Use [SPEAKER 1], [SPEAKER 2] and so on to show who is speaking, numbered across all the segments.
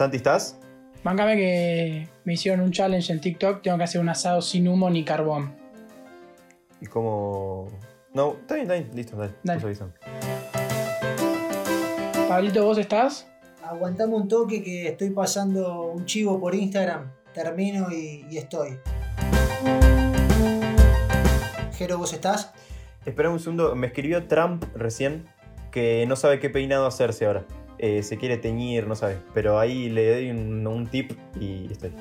[SPEAKER 1] Santi, ¿estás?
[SPEAKER 2] Máncame que me hicieron un challenge en TikTok. Tengo que hacer un asado sin humo ni carbón.
[SPEAKER 1] ¿Y cómo.? No, está bien, está bien. Listo, dale.
[SPEAKER 2] Dale.
[SPEAKER 1] Avisan.
[SPEAKER 2] Pablito, ¿vos estás?
[SPEAKER 3] Aguantame un toque que estoy pasando un chivo por Instagram. Termino y, y estoy. Jero, ¿vos estás?
[SPEAKER 1] Espera un segundo. Me escribió Trump recién que no sabe qué peinado hacerse ahora. Eh, se quiere teñir, no sabe. Pero ahí le doy un, un tip y estoy.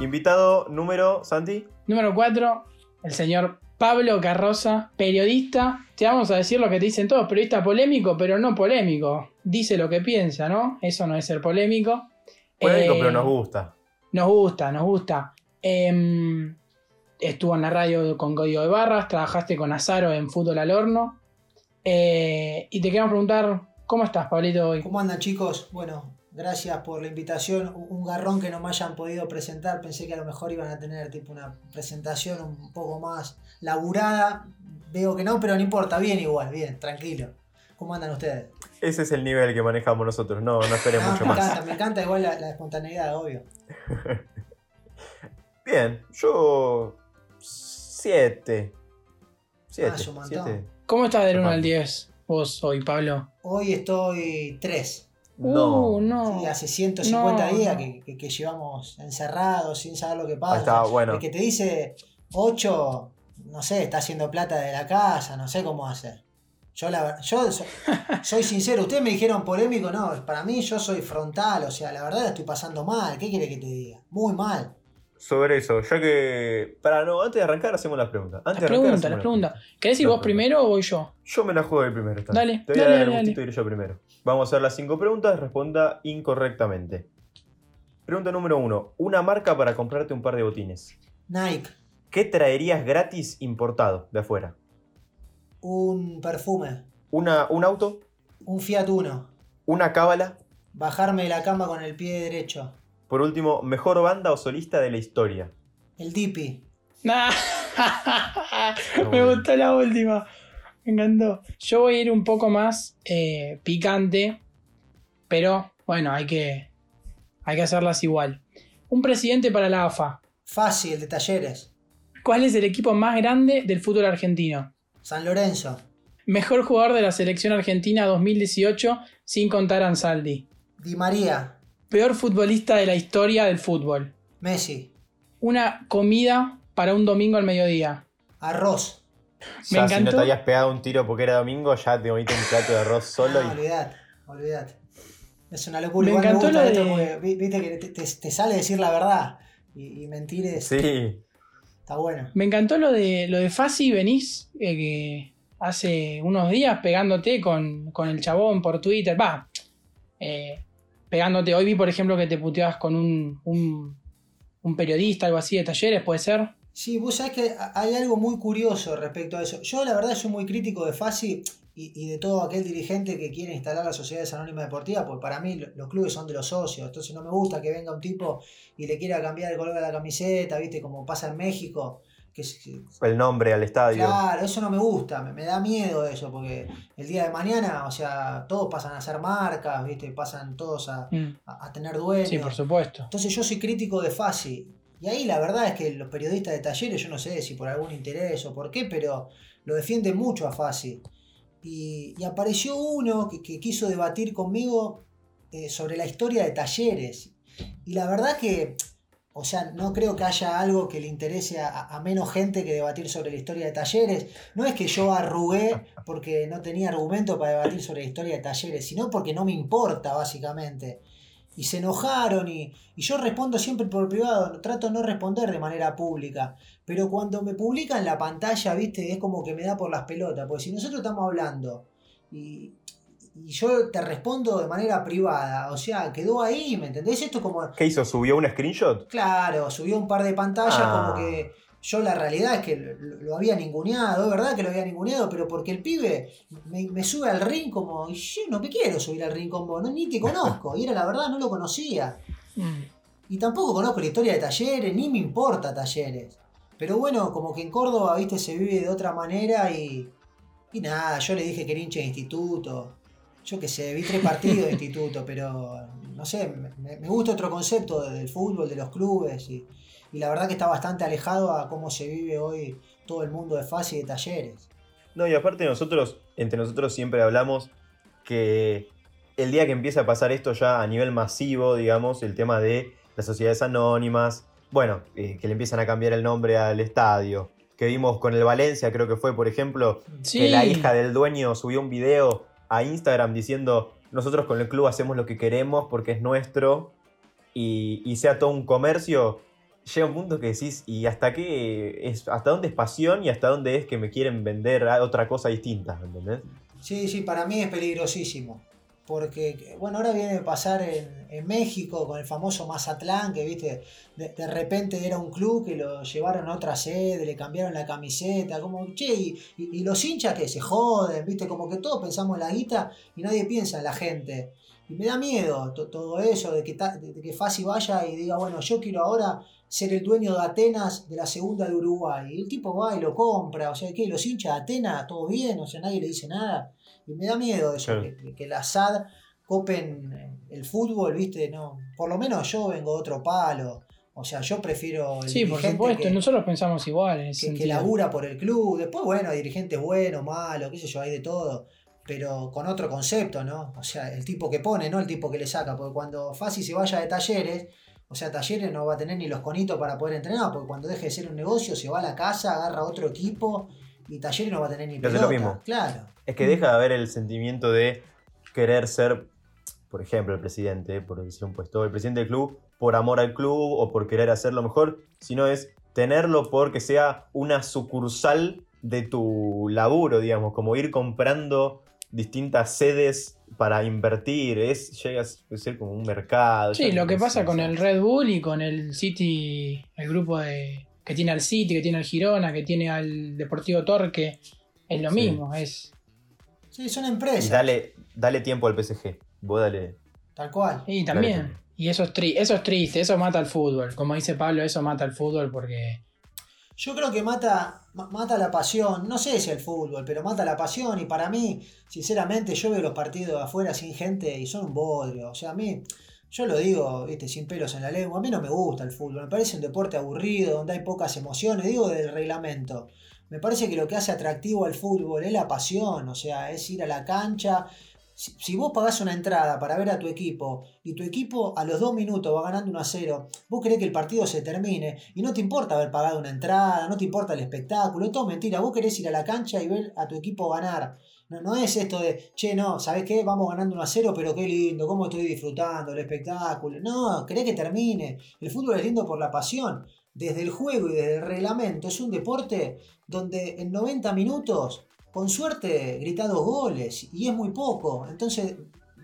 [SPEAKER 1] Invitado número, Santi.
[SPEAKER 2] Número 4, el señor Pablo Carroza, periodista. Te vamos a decir lo que te dicen todos, periodista polémico, pero no polémico. Dice lo que piensa, ¿no? Eso no es ser polémico.
[SPEAKER 1] Polémico,
[SPEAKER 2] Eh,
[SPEAKER 1] pero nos gusta.
[SPEAKER 2] Nos gusta, nos gusta. Em, estuvo en la radio con Código de Barras, trabajaste con Azaro en Fútbol al Horno. Eh, y te queremos preguntar, ¿cómo estás, Pablito, hoy?
[SPEAKER 3] ¿Cómo andan chicos? Bueno, gracias por la invitación. Un garrón que no me hayan podido presentar. Pensé que a lo mejor iban a tener tipo una presentación un poco más laburada. Veo que no, pero no importa. Bien igual, bien, tranquilo. ¿Cómo andan ustedes?
[SPEAKER 1] Ese es el nivel que manejamos nosotros. No, no esperes
[SPEAKER 3] Ah,
[SPEAKER 1] mucho
[SPEAKER 3] me
[SPEAKER 1] más.
[SPEAKER 3] encanta, me encanta igual la, la espontaneidad, obvio.
[SPEAKER 1] Bien, yo. Siete. Siete.
[SPEAKER 3] Ah,
[SPEAKER 1] siete.
[SPEAKER 2] ¿Cómo estás del 1
[SPEAKER 1] Ajá.
[SPEAKER 2] al 10 vos hoy, Pablo?
[SPEAKER 3] Hoy estoy 3.
[SPEAKER 1] No.
[SPEAKER 2] Uh, no.
[SPEAKER 3] Sí, hace 150
[SPEAKER 2] No,
[SPEAKER 3] días
[SPEAKER 2] no.
[SPEAKER 3] que, que- que llevamos encerrados sin saber lo que pasa.
[SPEAKER 1] está, bueno.
[SPEAKER 3] El que te dice 8, no sé, está haciendo plata de la casa, no sé cómo hacer. Yo, la, yo so- soy sincero, ustedes me dijeron polémico, no, para mí yo soy frontal, o sea, la verdad la estoy pasando mal, ¿qué quiere que te diga? Muy mal.
[SPEAKER 1] Sobre eso, ya que. Para, no, antes de arrancar hacemos las preguntas. Antes
[SPEAKER 2] Las preguntas, las preguntas. ¿Querés ir
[SPEAKER 1] Las
[SPEAKER 2] vos primero o voy yo?
[SPEAKER 1] Yo me la juego de primero. esta
[SPEAKER 2] Dale.
[SPEAKER 1] Te voy a
[SPEAKER 2] dale,
[SPEAKER 1] dar el
[SPEAKER 2] dale,
[SPEAKER 1] gustito de ir yo primero. Vamos a hacer las cinco preguntas, responda incorrectamente. Pregunta número uno. Una marca para comprarte un par de botines.
[SPEAKER 3] Nike,
[SPEAKER 1] ¿Qué traerías gratis importado de afuera?
[SPEAKER 3] un perfume,
[SPEAKER 1] Una, ¿Un auto?
[SPEAKER 3] un Fiat Uno,
[SPEAKER 1] ¿Una cábala?
[SPEAKER 3] bajarme de la cama con el pie derecho,
[SPEAKER 1] Por último, mejor banda o solista de la historia.
[SPEAKER 3] el Dipi,
[SPEAKER 2] Nah.
[SPEAKER 1] No,
[SPEAKER 2] Me
[SPEAKER 1] bueno.
[SPEAKER 2] gustó la última. Me encantó. Yo voy a ir un poco más eh, picante, pero bueno, hay que, hay que hacerlas igual. Un presidente para la AFA.
[SPEAKER 3] fácil, de talleres,
[SPEAKER 2] ¿Cuál es el equipo más grande del fútbol argentino?
[SPEAKER 3] San Lorenzo,
[SPEAKER 2] Mejor jugador de la selección argentina 2018 sin contar a Ansaldi.
[SPEAKER 3] Di María,
[SPEAKER 2] Peor futbolista de la historia del fútbol.
[SPEAKER 3] Messi,
[SPEAKER 2] Una comida para un domingo al mediodía.
[SPEAKER 3] arroz.
[SPEAKER 2] Me
[SPEAKER 1] Ya si no
[SPEAKER 2] encantó.
[SPEAKER 1] te habías pegado un tiro porque era domingo, ya te comiste un plato de arroz solo
[SPEAKER 3] No,
[SPEAKER 1] y.
[SPEAKER 3] olvidate, olvidate. Es una locura.
[SPEAKER 2] Me
[SPEAKER 3] Igual me
[SPEAKER 2] encantó
[SPEAKER 3] gusta
[SPEAKER 2] lo
[SPEAKER 3] esto
[SPEAKER 2] de-
[SPEAKER 3] porque vi- viste que te, te- te sale decir la verdad. Y, y mentir es,
[SPEAKER 1] Sí.
[SPEAKER 3] está bueno.
[SPEAKER 2] Me encantó lo de lo de Fasi, venís eh, que hace unos días pegándote con, con el chabón por Twitter. Va, eh, pegándote. Hoy vi, por ejemplo, que te puteabas con un, un, periodista, algo así de talleres, ¿puede ser?
[SPEAKER 3] Sí, vos sabés que hay algo muy curioso respecto a eso. Yo la verdad soy muy crítico de Fasi y, y de todo aquel dirigente que quiere instalar las sociedades anónimas deportivas, porque para mí lo- los clubes son de los socios. Entonces no me gusta que venga un tipo y le quiera cambiar el color de la camiseta, viste, como pasa en México. Que,
[SPEAKER 1] El nombre al estadio.
[SPEAKER 3] Claro, eso no me gusta, me, me da miedo eso, porque el día de mañana, o sea, todos pasan a ser marcas, ¿viste? Pasan todos a,
[SPEAKER 2] Mm,
[SPEAKER 3] a- a tener dueños.
[SPEAKER 2] Sí, por supuesto.
[SPEAKER 3] Entonces yo soy crítico de Fasi. Y ahí la verdad es que los periodistas de talleres, yo no sé si por algún interés o por qué, pero lo defienden mucho a Fasi. Y, y apareció uno que, que quiso debatir conmigo eh, sobre la historia de talleres. Y la verdad que, o sea, no creo que haya algo que le interese a, menos gente que debatir sobre la historia de talleres. No es que yo arrugué porque no tenía argumento para debatir sobre la historia de talleres, sino porque no me importa, básicamente. Y se enojaron y, y yo respondo siempre por privado, trato de no responder de manera pública. Pero cuando me publican la pantalla, viste, es como que me da por las pelotas. Porque si nosotros estamos hablando y, y yo te respondo de manera privada, o sea, quedó ahí, ¿me entendés? Esto es como,
[SPEAKER 1] ¿Qué hizo? ¿Subió un screenshot?
[SPEAKER 3] claro, subió un par de pantallas
[SPEAKER 1] Ah.
[SPEAKER 3] como que yo la realidad es que lo, lo había ninguneado, es verdad que lo había ninguneado, pero porque el pibe me, me sube al ring como, y yo no me quiero subir al ring con vos, no, ni te conozco, y era la verdad, no lo conocía.
[SPEAKER 2] Mm.
[SPEAKER 3] Y tampoco conozco la historia de talleres, ni me importa talleres. Pero bueno, como que en Córdoba, viste, se vive de otra manera y. Y nada, yo le dije que era hincha de instituto. Yo qué sé, vi tres partidos de instituto, pero no sé, me, me gusta otro concepto del fútbol, de los clubes, y, y la verdad que está bastante alejado a cómo se vive hoy todo el mundo de fase y de talleres.
[SPEAKER 1] No, y aparte nosotros, entre nosotros siempre hablamos que el día que empieza a pasar esto ya a nivel masivo, digamos, el tema de las sociedades anónimas, bueno, eh, que le empiezan a cambiar el nombre al estadio, que vimos con el Valencia, creo que fue, por ejemplo,
[SPEAKER 2] Sí.
[SPEAKER 1] que la hija del dueño subió un video a Instagram diciendo, nosotros con el club hacemos lo que queremos porque es nuestro, y, y sea todo un comercio, llega un punto que decís, ¿y hasta qué es, hasta dónde es pasión y hasta dónde es que me quieren vender otra cosa distinta? ¿Entendés?
[SPEAKER 3] Sí, sí, para mí es peligrosísimo. Porque, bueno, ahora viene a pasar en, México con el famoso Mazatlán, que, viste, de, repente era un club que lo llevaron a otra sede, le cambiaron la camiseta, como, che, y, y- los hinchas que se joden, viste, como que todos pensamos en la guita y nadie piensa en la gente. Y me da miedo to- todo eso, de que, ta- de que vaya y diga, bueno, yo quiero ahora ser el dueño de Atenas de la segunda de Uruguay. Y el tipo va y lo compra, o sea, que los hinchas de Atenas, todo bien, o sea, nadie le dice nada. Y me da miedo eso,
[SPEAKER 1] Claro.
[SPEAKER 3] que, que la SAD copen el fútbol, ¿viste? No, por lo menos yo vengo de otro palo. O sea, yo prefiero el
[SPEAKER 2] Sí, por
[SPEAKER 3] dirigente
[SPEAKER 2] supuesto,
[SPEAKER 3] que,
[SPEAKER 2] nosotros pensamos igual en ese
[SPEAKER 3] que, que labura por el club. Después, bueno, hay dirigentes buenos, malos, qué sé yo, hay de todo. Pero con otro concepto, ¿no? O sea, el tipo que pone, no el tipo que le saca. Porque cuando Fasi se vaya de talleres, o sea, talleres no va a tener ni los conitos para poder entrenar. Porque cuando deje de ser un negocio, se va a la casa, agarra otro equipo y talleres no va a tener ni pelota.
[SPEAKER 1] lo mismo.
[SPEAKER 3] Claro.
[SPEAKER 1] Es que deja de haber el sentimiento de querer ser, por ejemplo, el presidente, por decir un puesto, el presidente del club por amor al club o por querer hacerlo mejor, sino es tenerlo porque sea una sucursal de tu laburo, digamos, como ir comprando distintas sedes para invertir, es llega a ser como un mercado.
[SPEAKER 2] Sí, lo que pasa con el Red Bull y con el City, el grupo de que tiene al City, que tiene al Girona, que tiene al Deportivo Torque, es lo
[SPEAKER 1] Sí.
[SPEAKER 2] mismo, es
[SPEAKER 3] Sí, son
[SPEAKER 1] Y
[SPEAKER 3] empresas.
[SPEAKER 1] dale, dale tiempo al PSG, vos dale.
[SPEAKER 3] Tal cual.
[SPEAKER 2] y también. Y eso es, tri- eso es triste, eso mata al fútbol. Como dice Pablo, eso mata al fútbol porque
[SPEAKER 3] Yo creo que mata, ma- mata la pasión, no sé si el fútbol, pero mata la pasión y para mí, sinceramente, yo veo los partidos afuera sin gente y son un bodrio. O sea, a mí, yo lo digo, viste, sin pelos en la lengua, a mí no me gusta el fútbol, me parece un deporte aburrido, donde hay pocas emociones, digo del reglamento. Me parece que lo que hace atractivo al fútbol es la pasión, o sea, es ir a la cancha. Si, vos pagás una entrada para ver a tu equipo y tu equipo a los dos minutos va ganando 1 a 0, vos querés que el partido se termine y no te importa haber pagado una entrada, no te importa el espectáculo, es todo mentira. Vos querés ir a la cancha y ver a tu equipo ganar. No, no es esto de, che, no, ¿sabés qué? Vamos ganando 1 a 0, pero qué lindo, cómo estoy disfrutando el espectáculo. No, querés que termine. El fútbol es lindo por la pasión. Desde el juego y desde el reglamento es un deporte donde en 90 minutos, con suerte, grita dos goles y es muy poco. Entonces,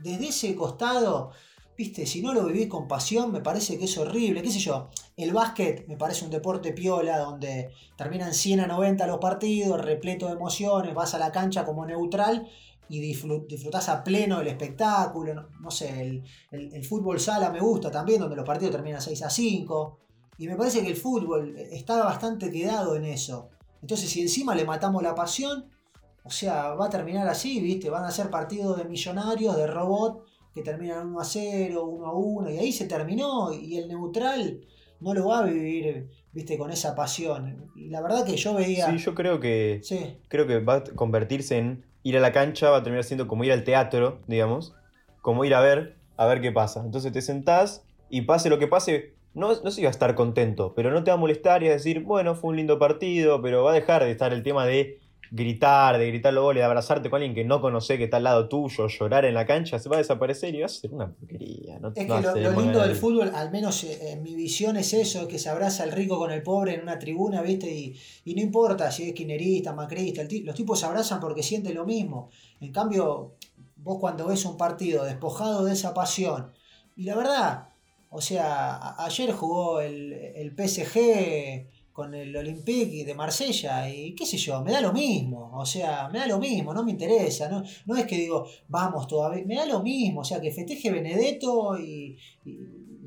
[SPEAKER 3] desde ese costado, viste, si no lo vivís con pasión, me parece que es horrible. ¿Qué sé yo? El básquet me parece un deporte piola donde terminan 100 a 90 los partidos, repleto de emociones, vas a la cancha como neutral y disfrut- disfrutás a pleno el espectáculo. No, sé, el, el- el fútbol sala me gusta también, donde los partidos terminan 6 a 5. Y me parece que el fútbol está bastante quedado en eso. Entonces, si encima le matamos la pasión, o sea, va a terminar así, ¿viste? Van a ser partidos de millonarios, de robot, que terminan 1 a 0, 1 a 1, y ahí se terminó. Y el neutral no lo va a vivir, ¿viste? Con esa pasión. Y la verdad que yo veía.
[SPEAKER 1] Sí, yo creo que
[SPEAKER 3] Sí,
[SPEAKER 1] creo que va a convertirse en ir a la cancha, va a terminar siendo como ir al teatro, digamos, como ir a ver, a ver qué pasa. Entonces te sentás y pase lo que pase, no, no se iba a estar contento, pero no te va a molestar y a decir, bueno, fue un lindo partido, pero va a dejar de estar el tema de gritar, de gritar los goles, de abrazarte con alguien que no conoce que está al lado tuyo, llorar en la cancha, se va a desaparecer y va a ser una porquería. No,
[SPEAKER 3] Es
[SPEAKER 1] no
[SPEAKER 3] que lo, lindo del fútbol, al menos eh, en mi visión, es eso, que se abraza el rico con el pobre en una tribuna, ¿viste? Y, y no importa si es quinerista, macrista, los tipos se abrazan porque sienten lo mismo. En cambio, vos cuando ves un partido despojado de esa pasión, y la verdad, o sea, ayer jugó el, el PSG con el Olympique de Marsella y qué sé yo, me da lo mismo, o sea, me da lo mismo, no me interesa, no, no es que digo, vamos todavía, me da lo mismo, o sea, que festeje Benedetto y, y-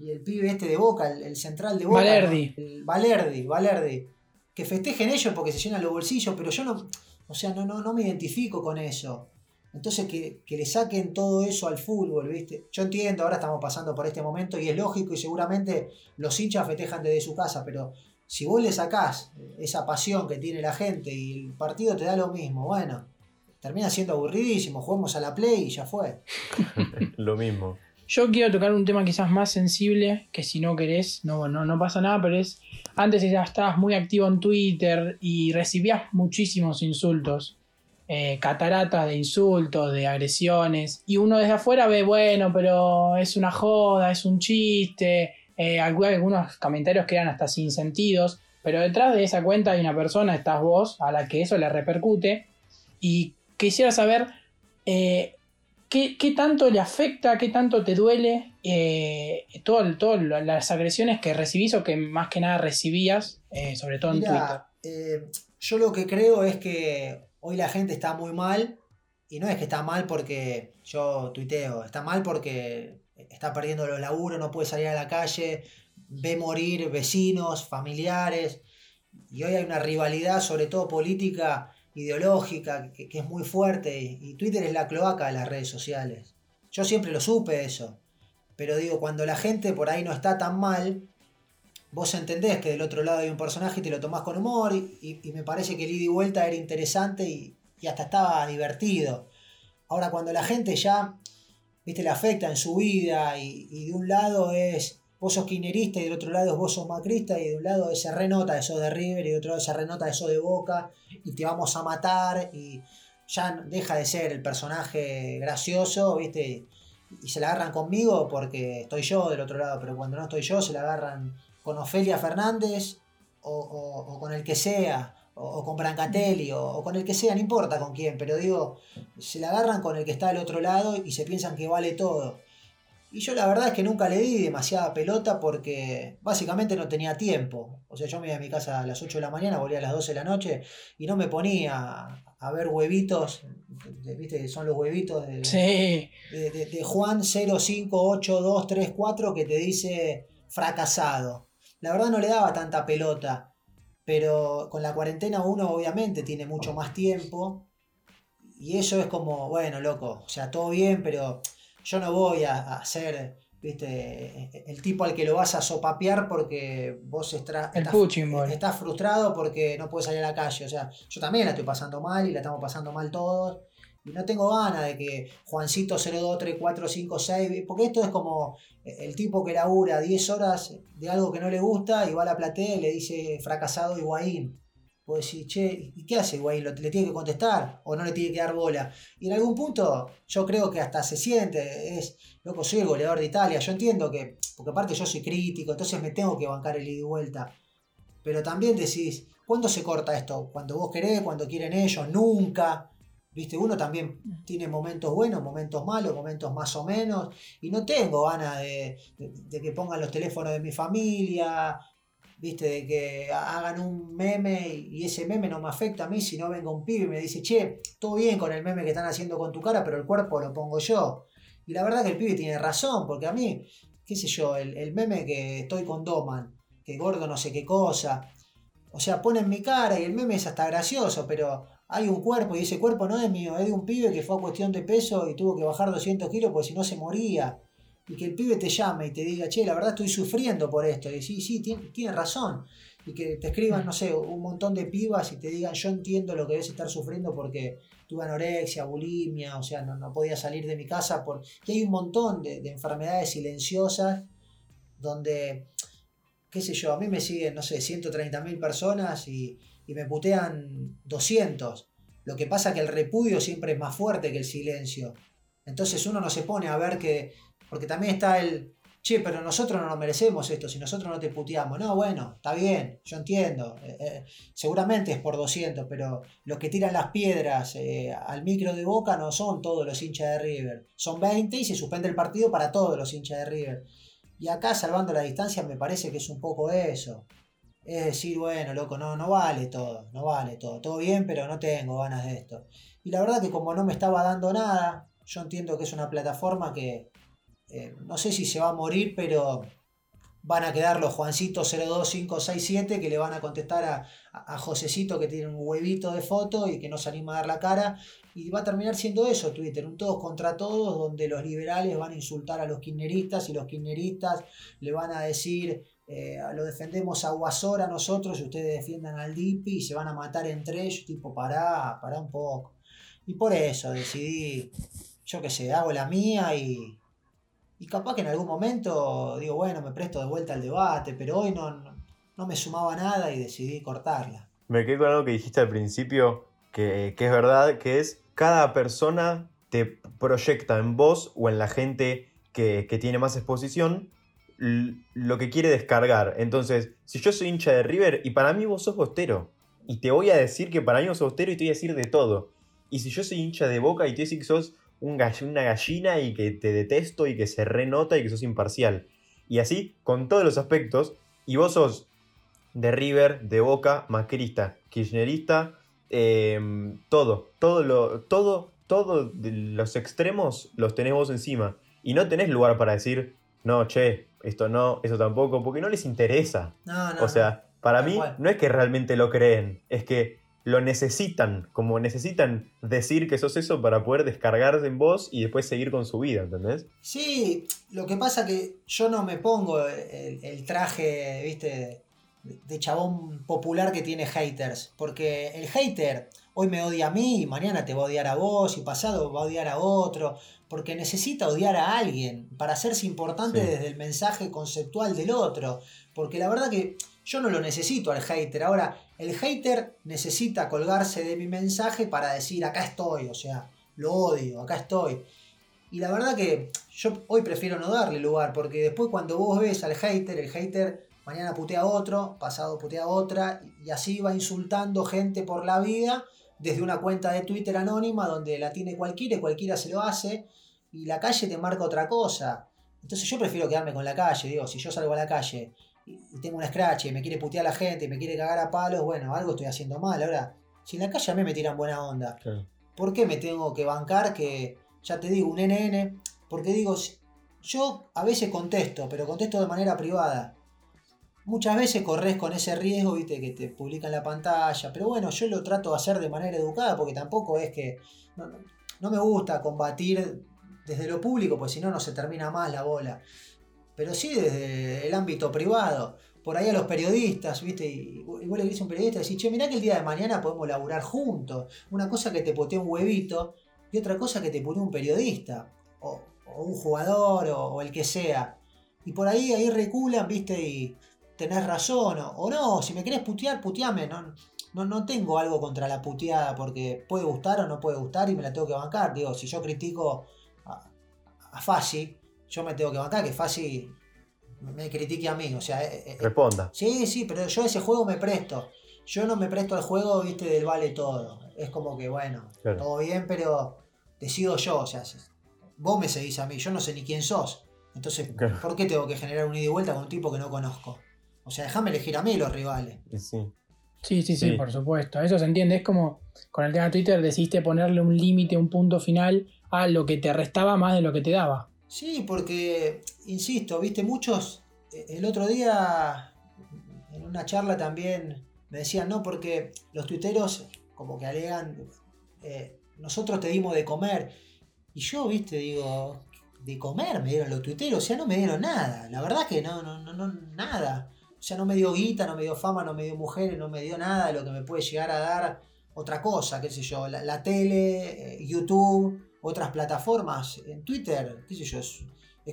[SPEAKER 3] y el pibe este de Boca, el, el central de Boca.
[SPEAKER 2] Valerdi.
[SPEAKER 3] ¿no? El Valerdi, Valerdi. Que festejen ellos porque se llenan los bolsillos, pero yo no, o sea, no, no, no me identifico con eso. Entonces que, que, le saquen todo eso al fútbol, ¿viste? Yo entiendo, ahora estamos pasando por este momento y es lógico y seguramente los hinchas festejan desde su casa, pero si vos le sacás esa pasión que tiene la gente y el partido te da lo mismo, bueno, termina siendo aburridísimo, jugamos a la play y ya fue.
[SPEAKER 1] lo mismo.
[SPEAKER 2] Yo quiero tocar un tema quizás más sensible, que si no querés, no, no, no pasa nada, pero es, antes ya estabas muy activo en Twitter y recibías muchísimos insultos, eh, cataratas de insultos, de agresiones, y uno desde afuera ve, bueno, pero es una joda, es un chiste, eh, algunos comentarios quedan hasta sin sentidos, pero detrás de esa cuenta hay una persona, estás vos, a la que eso le repercute, y quisiera saber... Eh, ¿Qué, tanto le afecta, qué tanto te duele eh, todas las agresiones que recibís o que más que nada recibías, eh, sobre todo en Twitter?
[SPEAKER 3] Eh, yo lo que creo es que hoy la gente está muy mal y no es que está mal porque yo tuiteo, está mal porque está perdiendo los laburos, no puede salir a la calle, ve morir vecinos, familiares y hoy hay una rivalidad, sobre todo política, ideológica que, es muy fuerte y Twitter es la cloaca de las redes sociales. Yo siempre lo supe eso, pero digo, cuando la gente por ahí no está tan mal, vos entendés que del otro lado hay un personaje y te lo tomás con humor y, me parece que el ida y vuelta era interesante y, hasta estaba divertido. Ahora cuando la gente ya, viste, le afecta en su vida y, y de un lado es vos sos y del otro lado vos sos macrista y de un lado se renota eso de River y de otro lado se renota eso de Boca y te vamos a matar y ya deja de ser el personaje gracioso, ¿viste? Y se la agarran conmigo porque estoy yo del otro lado, pero cuando no estoy yo se la agarran con Ofelia Fernández o, con el que sea, o, con Brancatelli o, o, con el que sea, no importa con quién, pero digo, se la agarran con el que está del otro lado y se piensan que vale todo. Y yo la verdad es que nunca le di demasiada pelota porque básicamente no tenía tiempo. O sea, yo me iba a mi casa a las 8 de la mañana, volvía a las 12 de la noche y no me ponía a ver huevitos, ¿viste? Son los huevitos de,
[SPEAKER 2] sí.
[SPEAKER 3] de, de, de Juan 058234 que te dice fracasado. La verdad no le daba tanta pelota, pero con la cuarentena uno obviamente tiene mucho más tiempo y eso es como, bueno, loco, o sea, todo bien, pero yo no voy a, ser ¿viste? el tipo al que lo vas a sopapear porque vos estás, estás frustrado porque no puedes salir a la calle. O sea, yo también la estoy pasando mal y la estamos pasando mal todos. Y no tengo ganas de que Juancito 023456, porque esto es como el tipo que labura 10 horas de algo que no le gusta y va a la platea y le dice fracasado Higuaín. Vos decís, che, ¿y qué hace güey? ¿Le tiene que contestar o no le tiene que dar bola? Y en algún punto yo creo que hasta se siente, es, loco, soy el goleador de Italia, yo entiendo que, porque aparte yo soy crítico, entonces me tengo que bancar el ida y vuelta. Pero también decís, ¿cuándo se corta esto? ¿Cuando vos querés? ¿Cuando quieren ellos? Nunca. Viste, uno también tiene momentos buenos, momentos malos, momentos más o menos, y no tengo ganas de, de que pongan los teléfonos de mi familia, viste, de que hagan un meme y ese meme no me afecta a mí si no venga un pibe y me dice, che, todo bien con el meme que están haciendo con tu cara, pero el cuerpo lo pongo yo. Y la verdad que el pibe tiene razón, porque a mí, qué sé yo, el, meme que estoy con Doman, que gordo no sé qué cosa, o sea, ponen mi cara y el meme es hasta gracioso, pero hay un cuerpo y ese cuerpo no es mío, es de un pibe que fue a cuestión de peso y tuvo que bajar 200 kilos porque si no se moría. Y que el pibe te llame y te diga, che, la verdad estoy sufriendo por esto, y sí, sí, tiene, razón, y que te escriban, no sé, un montón de pibas y te digan, yo entiendo lo que debes estar sufriendo porque tuve anorexia, bulimia, o sea, no, podía salir de mi casa, por... y hay un montón de, enfermedades silenciosas donde, qué sé yo, a mí me siguen, no sé, 130 mil personas y, y me putean 200. Lo que pasa que el repudio siempre es más fuerte que el silencio. Entonces uno no se pone a ver que porque también está el, che, pero nosotros no nos merecemos esto, si nosotros no te puteamos. No, bueno, está bien, yo entiendo. Eh, eh, seguramente es por 200, pero los que tiran las piedras eh, al micro de boca no son todos los hinchas de River. Son 20 y se suspende el partido para todos los hinchas de River. Y acá, salvando la distancia, me parece que es un poco eso. Es decir, bueno, loco, no, no vale todo, no vale todo. Todo bien, pero no tengo ganas de esto. Y la verdad que como no me estaba dando nada, yo entiendo que es una plataforma que, eh, no sé si se va a morir, pero van a quedar los Juancito 02567 que le van a contestar a, a, Josecito que tiene un huevito de foto y que no se anima a dar la cara. Y va a terminar siendo eso Twitter, un todos contra todos, donde los liberales van a insultar a los kirchneristas y los kirchneristas le van a decir eh, lo defendemos a Guasor a nosotros ustedes defiendan al DIPI y se van a matar entre ellos, tipo, pará, pará un poco. Y por eso decidí, yo qué sé, hago la mía y, y capaz que en algún momento digo, bueno, me presto de vuelta al debate, pero hoy no, no, me sumaba nada y decidí cortarla.
[SPEAKER 1] Me quedé con algo que dijiste al principio, que, que es verdad, que es cada persona te proyecta en vos o en la gente que, que tiene más exposición lo que quiere descargar. Entonces, si yo soy hincha de River y para mí vos sos bostero, y te voy a decir que para mí vos sos bostero y te voy a decir de todo. Y si yo soy hincha de boca y te voy a decir que sos un una gallina y que te detesto y que se renota y que sos imparcial. Y así con todos los aspectos. Y vos sos de River, de Boca, macrista, kirchnerista, em, todo, todo todo, todo los extremos los tenés vos encima. Y no tenés lugar para decir, no, che, esto no, eso tampoco, porque no les interesa.
[SPEAKER 3] No, no,
[SPEAKER 1] o sea, para mí no es que realmente lo creen, es que lo necesitan, como necesitan decir que sos eso para poder descargarse en vos y después seguir con su vida, ¿entendés?
[SPEAKER 3] Sí, lo que pasa que yo no me pongo el, traje, viste, de chabón popular que tiene haters, porque el hater hoy me odia a mí, mañana te va a odiar a vos y pasado va a odiar a otro, porque necesita odiar a alguien para hacerse importante desde el mensaje conceptual del otro, porque la verdad que yo no lo necesito al hater. Ahora, el hater necesita colgarse de mi mensaje para decir, acá estoy, o sea, lo odio, acá estoy. Y la verdad que yo hoy prefiero no darle lugar, porque después cuando vos ves al hater, el hater mañana putea a otro, pasado putea a otra, y así va insultando gente por la vida desde una cuenta de Twitter anónima donde la tiene cualquiera y cualquiera se lo hace, y la calle te marca otra cosa. Entonces yo prefiero quedarme con la calle, digo, si yo salgo a la calle y tengo un scratch y me quiere putear la gente y me quiere cagar a palos, bueno, algo estoy haciendo mal. Ahora, si en la calle a mí me tiran buena onda, ¿por qué me tengo que bancar que, ya te digo, un NN? Porque digo, yo a veces contesto, pero contesto de manera privada. Muchas veces corres con ese riesgo, viste, que te publican la pantalla, pero bueno, yo lo trato de hacer de manera educada porque tampoco es que... No, me gusta combatir desde lo público, pues si no, no se termina más la bola pero sí desde el ámbito privado. Por ahí a los periodistas, ¿viste? Y, le dices a un periodista, decís, che, mirá que el día de mañana podemos laburar juntos. Una cosa que te potee un huevito y otra cosa que te pone un periodista, o, un jugador, o, el que sea. Y por ahí, ahí reculan, ¿viste? Y tenés razón, o, no, si me querés putear, puteame. No, no, no tengo algo contra la puteada, porque puede gustar o no puede gustar y me la tengo que bancar. Digo, si yo critico a, a Fasi, yo me tengo que bancar, que fácil me critique a mí. O sea, eh,
[SPEAKER 1] eh, responda.
[SPEAKER 3] Sí, sí, pero yo a ese juego me presto. Yo no me presto al juego, viste, del vale todo. Es como que, bueno, todo bien, pero decido yo. O sea, vos me seguís a mí, yo no sé ni quién sos. Entonces, ¿por qué tengo que generar un ida y vuelta con un tipo que no conozco? O sea, déjame elegir a mí los rivales.
[SPEAKER 1] Sí.
[SPEAKER 2] Sí, sí, sí, por supuesto. Eso se entiende. Es como con el tema de Twitter decidiste ponerle un límite, un punto final a lo que te restaba más de lo que te daba.
[SPEAKER 3] Sí, porque, insisto, viste, muchos, eh, el otro día, en una charla también, me decían, no, porque los tuiteros como que alegan, eh, nosotros te dimos de comer. Y yo, viste, digo, de comer me dieron los tuiteros, o sea, no me dieron nada. La verdad que no, no, no, no, nada. Sea, no me dio guita, no me dio fama, no me dio mujeres, no me dio nada de lo que me puede llegar a dar otra cosa, qué sé yo, la, tele, eh, YouTube, otras plataformas, en Twitter, qué sé yo, es,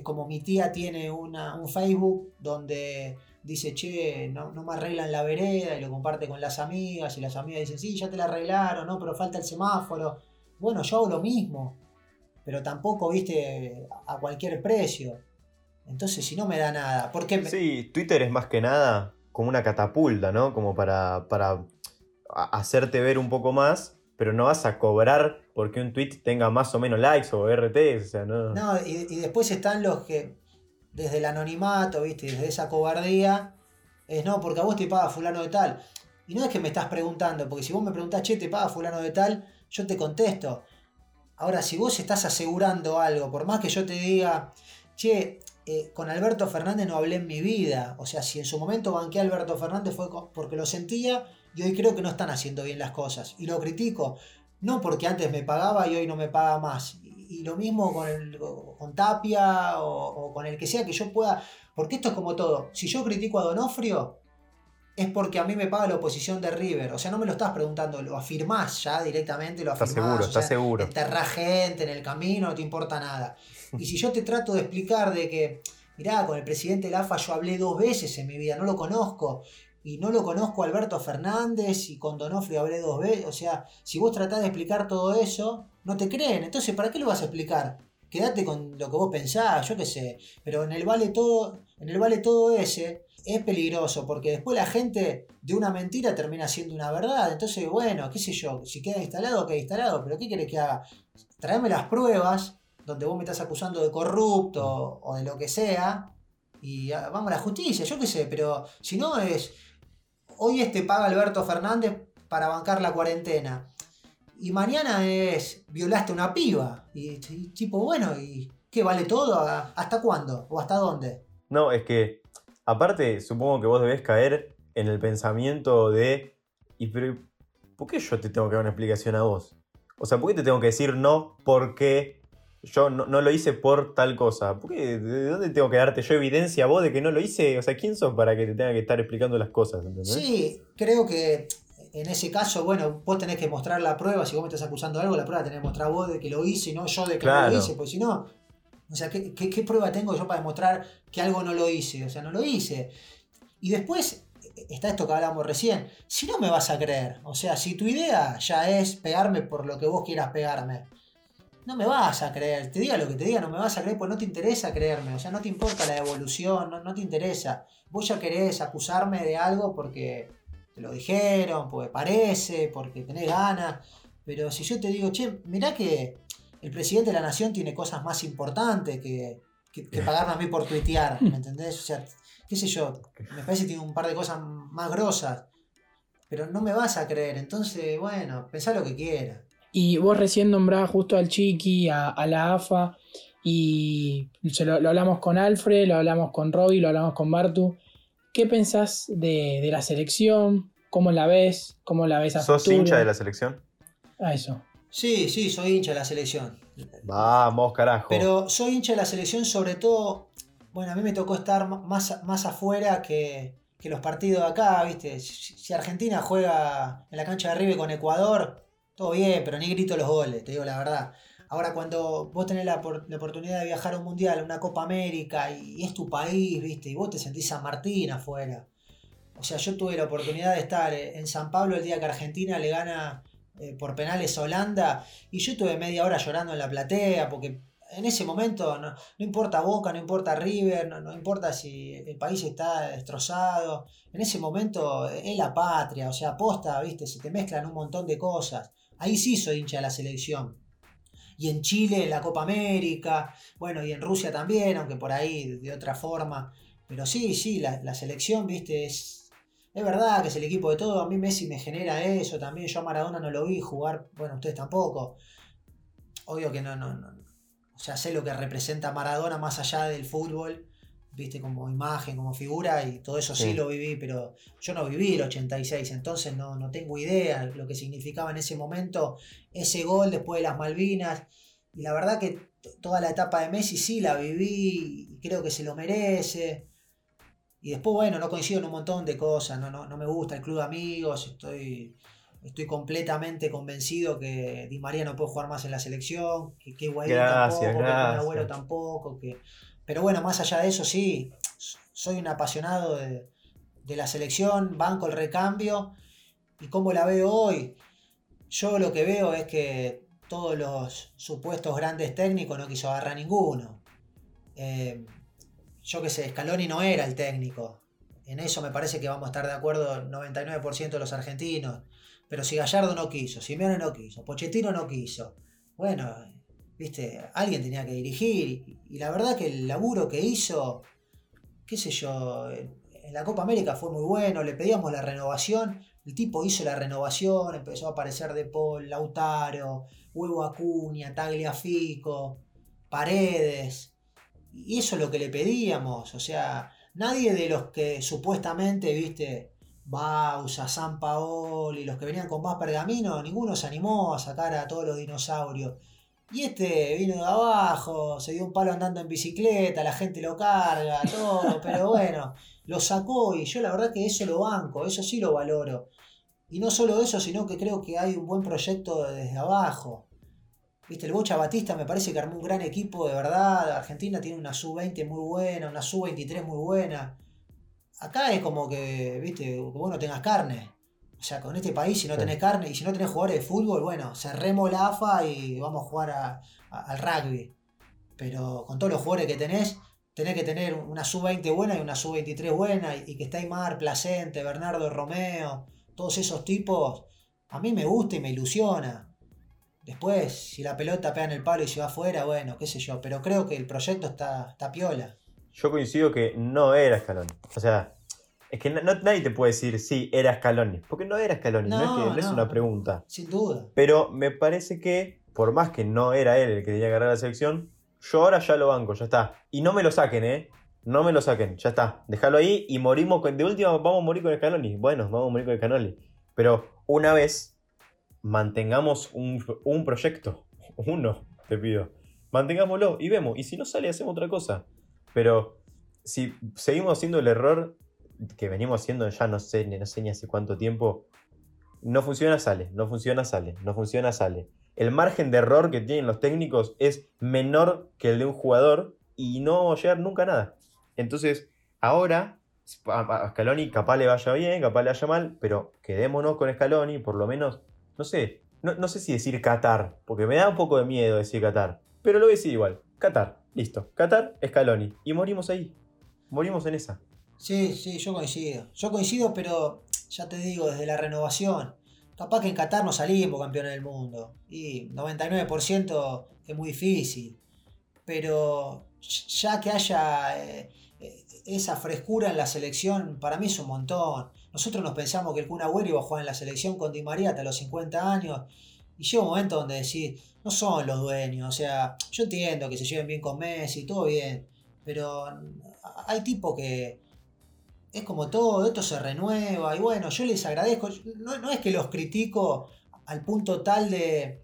[SPEAKER 3] como mi tía tiene una, un Facebook donde dice, che, no, no, me arreglan la vereda y lo comparte con las amigas y las amigas dicen, sí, ya te la arreglaron, no, pero falta el semáforo. Bueno, yo hago lo mismo, pero tampoco, viste, a cualquier precio. Entonces, si no me da nada, ¿por qué
[SPEAKER 1] Sí, Twitter es más que nada como una catapulta, ¿no? Como para, para hacerte ver un poco más pero no vas a cobrar porque un tweet tenga más o menos likes o RT, o sea, no.
[SPEAKER 3] No, y, después están los que, desde el anonimato, ¿viste? Desde esa cobardía, es no, porque a vos te paga fulano de tal. Y no es que me estás preguntando, porque si vos me preguntás, che, te paga fulano de tal, yo te contesto. Ahora, si vos estás asegurando algo, por más que yo te diga, che, eh, con Alberto Fernández no hablé en mi vida. O sea, si en su momento banqué a Alberto Fernández fue porque lo sentía y hoy creo que no están haciendo bien las cosas. Y lo critico, no porque antes me pagaba y hoy no me paga más. Y, lo mismo con, el, con Tapia o, o, con el que sea que yo pueda. Porque esto es como todo. Si yo critico a Donofrio, es porque a mí me paga la oposición de River. O sea, no me lo estás preguntando, lo afirmás ya directamente, lo afirmás.
[SPEAKER 1] Estás seguro, estás seguro.
[SPEAKER 3] Enterrás gente en el camino, no te importa nada. Y si yo te trato de explicar de que, mirá, con el presidente de AFA yo hablé dos veces en mi vida, no lo conozco. Y no lo conozco a Alberto Fernández y con Donofrio hablé dos veces. O sea, si vos tratás de explicar todo eso, no te creen. Entonces, ¿para qué lo vas a explicar? Quédate con lo que vos pensás, yo qué sé. Pero en el vale todo, en el vale todo ese, es peligroso porque después la gente de una mentira termina siendo una verdad. Entonces, bueno, qué sé yo, si queda instalado, queda instalado, pero ¿qué querés que haga? Traeme las pruebas donde vos me estás acusando de corrupto o de lo que sea y ah, vamos a la justicia, yo qué sé, pero si no es, hoy este paga Alberto Fernández para bancar la cuarentena y mañana es, violaste una piba y, tipo, bueno, ¿y qué vale todo? ¿Hasta cuándo? ¿O hasta dónde?
[SPEAKER 1] No, es que Aparte, supongo que vos debés caer en el pensamiento de. ¿Y pero, por qué yo te tengo que dar una explicación a vos? O sea, ¿por qué te tengo que decir no porque yo no, lo hice por tal cosa? ¿Por qué, ¿De dónde tengo que darte yo evidencia a vos de que no lo hice? O sea, ¿quién sos para que te tenga que estar explicando las cosas?
[SPEAKER 3] Sí, creo que en ese caso, bueno, vos tenés que mostrar la prueba. Si vos me estás acusando de algo, la prueba tenés que mostrar vos de que lo hice y no yo de que no lo hice. Pues si no, o sea, ¿qué, prueba tengo yo para demostrar que algo no lo hice? O sea, no lo hice. Y después está esto que hablamos recién. Si no me vas a creer, o sea, si tu idea ya es pegarme por lo que vos quieras pegarme, no me vas a creer. Te diga lo que te diga, no me vas a creer, pues no te interesa creerme. O sea, no te importa la evolución, no, no te interesa. Vos ya querés acusarme de algo porque te lo dijeron, porque parece, porque tenés ganas. Pero si yo te digo, che, mirá que el presidente de la nación tiene cosas más importantes que, que, pagarme a mí por tuitear, ¿me entendés? O sea, qué sé yo, me parece que tiene un par de cosas más grosas, pero no me vas a creer, entonces, bueno, pensá lo que quieras.
[SPEAKER 2] Y vos recién nombrabas justo al Chiqui, a, la AFA, y lo, hablamos con Alfred, lo hablamos con Robbie, lo hablamos con Bartu. ¿Qué pensás de, la selección? ¿Cómo la ves? ¿Cómo la ves a
[SPEAKER 1] ¿Sos hincha de la selección?
[SPEAKER 2] A eso.
[SPEAKER 3] Sí, sí, soy hincha de la selección.
[SPEAKER 1] Vamos, carajo.
[SPEAKER 3] Pero soy hincha de la selección sobre todo, bueno, a mí me tocó estar más, más afuera que, los partidos de acá, ¿viste? Si Argentina juega en la cancha de arriba con Ecuador, todo bien, pero ni grito los goles, te digo la verdad. Ahora cuando vos tenés la, oportunidad de viajar a un mundial, a una Copa América, y, es tu país, ¿viste? Y vos te sentís San Martín afuera. O sea, yo tuve la oportunidad de estar en San Pablo el día que Argentina le gana eh, por penales Holanda y yo tuve media hora llorando en la platea porque en ese momento no, importa Boca, no importa River, no, importa si el país está destrozado, en ese momento es la patria, o sea, aposta, viste, se te mezclan un montón de cosas. Ahí sí soy hincha de la selección. Y en Chile, en la Copa América, bueno, y en Rusia también, aunque por ahí de otra forma. Pero sí, sí, la, la selección, viste, es, es verdad que es el equipo de todo, a mí Messi me genera eso también, yo a Maradona no lo vi jugar, bueno, ustedes tampoco. Obvio que no, no, no. O sea, sé lo que representa Maradona más allá del fútbol, viste, como imagen, como figura, y todo eso sí, lo viví, pero yo no viví el 86, entonces no, no tengo idea lo que significaba en ese momento ese gol después de las Malvinas. Y la verdad que toda la etapa de Messi sí la viví, y creo que se lo merece. Y después, bueno, no coincido en un montón de cosas, no, no, me gusta el club de amigos, estoy, estoy completamente convencido que Di María no puede jugar más en la selección, que, que tampoco, que el tampoco, que... Pero bueno, más allá de eso, sí, soy un apasionado de, de la selección, banco el recambio, y cómo la veo hoy, yo lo que veo es que todos los supuestos grandes técnicos no quiso agarrar ninguno. Eh, yo qué sé, Scaloni no era el técnico. En eso me parece que vamos a estar de acuerdo el 99% de los argentinos. Pero si Gallardo no quiso, Simeone no quiso, Pochettino no quiso, bueno, viste, alguien tenía que dirigir. Y, la verdad que el laburo que hizo, qué sé yo, en la Copa América fue muy bueno, le pedíamos la renovación, el tipo hizo la renovación, empezó a aparecer De Paul, Lautaro, Huevo Acuña, Tagliafico, Paredes Y eso es lo que le pedíamos. O sea, nadie de los que supuestamente, viste, Bausa, San Paoli, los que venían con más pergamino, ninguno se animó a sacar a todos los dinosaurios. Y este vino de abajo, se dio un palo andando en bicicleta, la gente lo carga, todo, pero bueno, lo sacó y yo la verdad que eso lo banco, eso sí lo valoro. Y no solo eso, sino que creo que hay un buen proyecto desde abajo. Viste, el Bocha Batista me parece que armó un gran equipo de verdad. Argentina tiene una sub-20 muy buena, una sub-23 muy buena. Acá es como que, viste, que vos no tengas carne. O sea, con este país, si no tenés carne y si no tenés jugadores de fútbol, bueno, cerremos la AFA y vamos a jugar a- a- al rugby. Pero con todos los jugadores que tenés, tenés que tener una sub-20 buena y una sub-23 buena. Y, y que está Aymar, Placente, Bernardo Romeo, todos esos tipos, a mí me gusta y me ilusiona. Después, si la pelota pega en el palo y se va afuera, bueno, qué sé yo. Pero creo que el proyecto está, está piola.
[SPEAKER 1] Yo coincido que no era Scaloni. O sea, es que no- nadie te puede decir sí, era Scaloni. Porque no era Scaloni, no,
[SPEAKER 3] No,
[SPEAKER 1] es, que, no es una pregunta.
[SPEAKER 3] Sin duda.
[SPEAKER 1] Pero me parece que, por más que no era él el que tenía que agarrar la selección, yo ahora ya lo banco, ya está. Y no me lo saquen, ¿eh? No me lo saquen, ya está. Déjalo ahí y morimos con. De última, vamos a morir con Scaloni. Bueno, vamos a morir con Scaloni. Pero una vez mantengamos un, un proyecto. Uno, te pido. Mantengámoslo y vemos. Y si no sale, hacemos otra cosa. Pero si seguimos haciendo el error que venimos haciendo ya no sé, no sé ni hace cuánto tiempo, no funciona, sale, no funciona, sale, no funciona, sale. El margen de error que tienen los técnicos es menor que el de un jugador y no llegar nunca nada. Entonces, ahora, a Scaloni capaz le vaya bien, capaz le vaya mal, pero quedémonos con Scaloni, por lo menos, no sé, no, no sé si decir Qatar, porque me da un poco de miedo decir Qatar, pero lo voy a decir igual, Qatar, listo, Qatar, Scaloni, y morimos ahí, morimos en esa.
[SPEAKER 3] Sí, sí, yo coincido. Yo coincido, pero ya te digo, desde la renovación. Capaz que en Qatar no salimos campeones del mundo. Y 99% es muy difícil. Pero ya que haya eh, eh, esa frescura en la selección, para mí es un montón. Nosotros nos pensamos que el Kun Agüero iba a jugar en la selección con Di María hasta los 50 años. Y llega un momento donde decís, no son los dueños. O sea, yo entiendo que se lleven bien con Messi, todo bien. Pero hay tipos que, es como todo, esto se renueva y bueno, yo les agradezco, no, no es que los critico al punto tal de,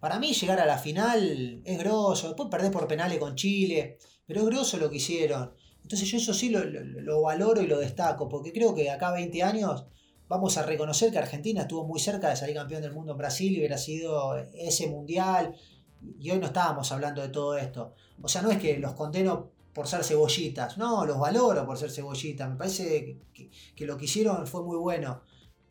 [SPEAKER 3] para mí llegar a la final es grosso, después perder por penales con Chile, pero es grosso lo que hicieron. Entonces yo eso sí lo, lo- lo valoro y lo destaco, porque creo que acá 20 años vamos a reconocer que Argentina estuvo muy cerca de salir campeón del mundo en Brasil y hubiera sido ese mundial, y hoy no estábamos hablando de todo esto. O sea, no es que los condeno por ser cebollitas. No, los valoro por ser cebollitas. Me parece que, lo que hicieron fue muy bueno.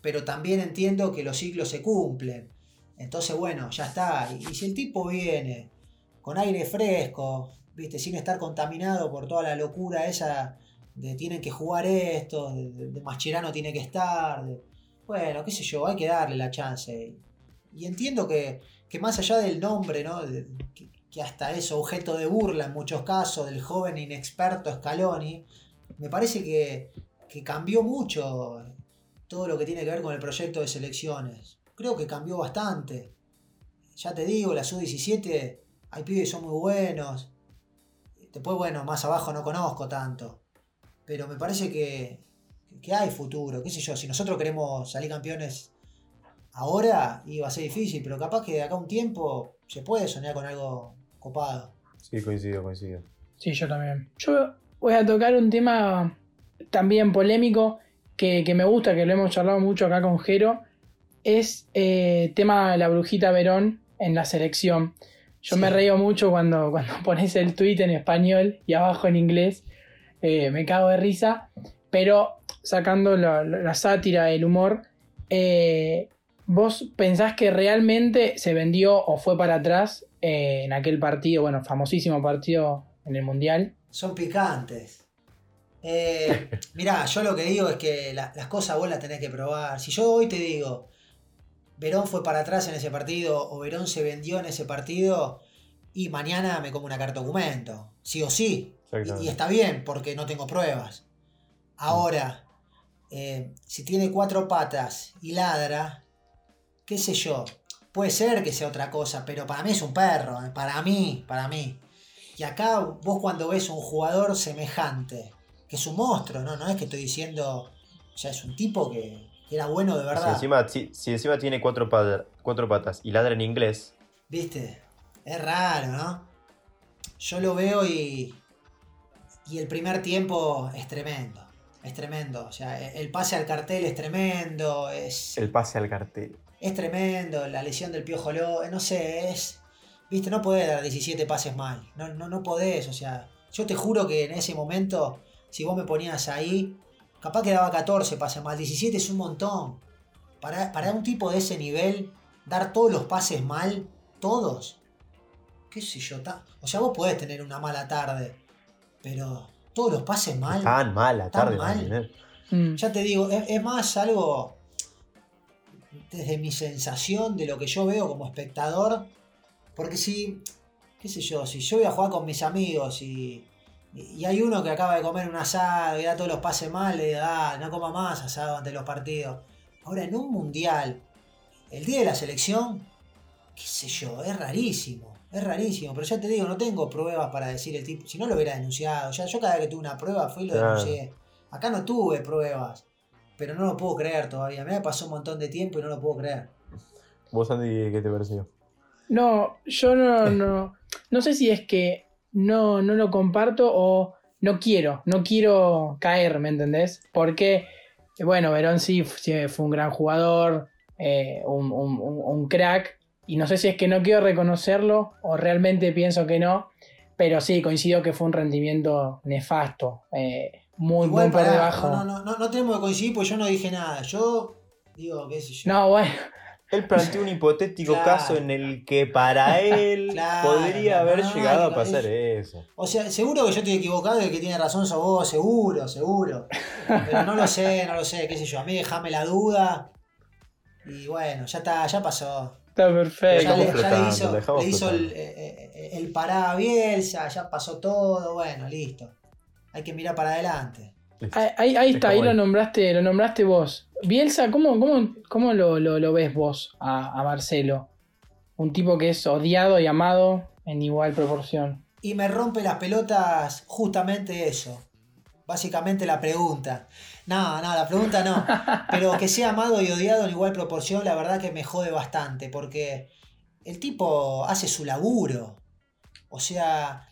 [SPEAKER 3] Pero también entiendo que los ciclos se cumplen. Entonces, bueno, ya está. Y, si el tipo viene con aire fresco, viste, sin estar contaminado por toda la locura esa de tienen que jugar esto, de, de- Mascherano tiene que estar. bueno, qué sé yo, hay que darle la chance. Y entiendo que, que más allá del nombre, ¿no? Que hasta es objeto de burla en muchos casos del joven inexperto Scaloni, me parece que, que cambió mucho todo lo que tiene que ver con el proyecto de selecciones. Creo que cambió bastante. Ya te digo, la sub-17, hay pibes que son muy buenos. Después, bueno, más abajo no conozco tanto. Pero me parece que, que hay futuro. ¿Qué sé yo? Si nosotros queremos salir campeones ahora, iba a ser difícil. Pero capaz que de acá a un tiempo se puede soñar con algo copado.
[SPEAKER 1] Sí, coincido, coincido.
[SPEAKER 2] Sí, yo también. Yo voy a tocar un tema también polémico que, que me gusta, que lo hemos charlado mucho acá con Jero. Es eh, tema de la brujita Verón en la selección. Yo
[SPEAKER 3] Sí.
[SPEAKER 2] me reío mucho cuando, cuando pones el tweet en español y abajo en inglés. Eh, me cago de risa. Pero sacando la, la- la sátira, el humor, eh, ¿vos pensás que realmente se vendió o fue para atrás eh, en aquel partido, bueno, famosísimo partido en el Mundial?
[SPEAKER 3] Son picantes. Eh, mirá, yo lo que digo es que la- las cosas vos las tenés que probar. Si yo hoy te digo, Verón fue para atrás en ese partido o Verón se vendió en ese partido, y mañana me como una carta documento. Sí o sí. Y está bien, porque no tengo pruebas. Ahora, eh, si tiene cuatro patas y ladra, qué sé yo, puede ser que sea otra cosa, pero para mí es un perro, eh, para mí, para mí. Y acá vos cuando ves un jugador semejante, que es un monstruo, ¿no? No es que estoy diciendo, o sea, es un tipo que, que era bueno de
[SPEAKER 1] Si
[SPEAKER 3] verdad.
[SPEAKER 1] encima, si, si encima tiene cuatro, pata- cuatro patas y ladra en inglés,
[SPEAKER 3] ¿Viste? Es raro, ¿no? Yo lo veo y. Y el primer tiempo es tremendo. Es tremendo. O sea, e, el pase al cartel es tremendo. Es,
[SPEAKER 1] el pase al cartel.
[SPEAKER 3] Es tremendo. La lesión del piojo Lo- No sé, es. Viste, no podés dar 17 pases mal. No, no, no podés. O sea, yo te juro que en ese momento, si vos me ponías ahí, capaz que daba 14 pases mal. 17 es un montón. Para, para un tipo de ese nivel, dar todos los pases mal, todos. ¿Qué sé yo? ta- O sea, vos podés tener una mala tarde, pero todos los pases mal.
[SPEAKER 1] Tan mala
[SPEAKER 3] Tan
[SPEAKER 1] tarde
[SPEAKER 3] mal.
[SPEAKER 1] ¿eh?
[SPEAKER 2] Mm.
[SPEAKER 3] Ya te digo, es, es más algo desde mi sensación de lo que yo veo como espectador. Porque si, qué sé yo, si yo voy a jugar con mis amigos y, y hay uno que acaba de comer un asado y da todos los pases mal, le digo, ah, no coma más asado ante los partidos. Ahora, en un mundial, el día de la selección, qué sé yo, es rarísimo. Es rarísimo, pero ya te digo, no tengo pruebas para decir el tipo. Si no lo hubiera denunciado, ya yo cada vez que tuve una prueba fui y lo
[SPEAKER 1] Claro.
[SPEAKER 3] denuncié. Acá no tuve pruebas, pero no lo puedo creer todavía. Me pasó un montón de tiempo y no lo puedo creer.
[SPEAKER 1] Vos, Andy, ¿qué te pareció?
[SPEAKER 2] No, yo no, no, no sé si es que no, no lo comparto o no quiero, no quiero caer, ¿me entendés? Porque, bueno, Verón sí fue un gran jugador, eh, un, un- un- un crack, y no sé si es que no quiero reconocerlo o realmente pienso que no, pero sí, coincido que fue un rendimiento nefasto, eh, muy, muy por
[SPEAKER 3] pará,
[SPEAKER 2] debajo.
[SPEAKER 3] No, no, no, no tenemos que coincidir porque yo no dije nada. Yo digo, qué sé yo.
[SPEAKER 2] No, bueno,
[SPEAKER 1] Él planteó un hipotético
[SPEAKER 3] Claro.
[SPEAKER 1] caso en el que para él
[SPEAKER 3] Claro,
[SPEAKER 1] podría haber
[SPEAKER 3] no,
[SPEAKER 1] llegado a pasar
[SPEAKER 3] es-
[SPEAKER 1] eso.
[SPEAKER 3] O sea, seguro que yo estoy equivocado y el que tiene razón sos vos, seguro, seguro. Pero no lo sé, no lo sé, qué sé yo. A mí déjame la duda. Y bueno, ya está, ya pasó.
[SPEAKER 2] está perfecto.
[SPEAKER 3] Ya le, ya le hizo, le hizo el, eh, eh, el pará a Bielsa, ya pasó todo, bueno, listo. Hay que mirar para adelante.
[SPEAKER 2] Ahí, está, ahí lo nombraste, lo nombraste vos. Bielsa, ¿cómo, cómo, cómo lo, lo- lo ves vos a, a Marcelo? Un tipo que es odiado y amado en igual proporción.
[SPEAKER 3] Y me rompe las pelotas justamente eso. Básicamente la pregunta. No, no, la pregunta no. Pero que sea amado y odiado en igual proporción, la verdad que me jode bastante. Porque el tipo hace su laburo. O sea,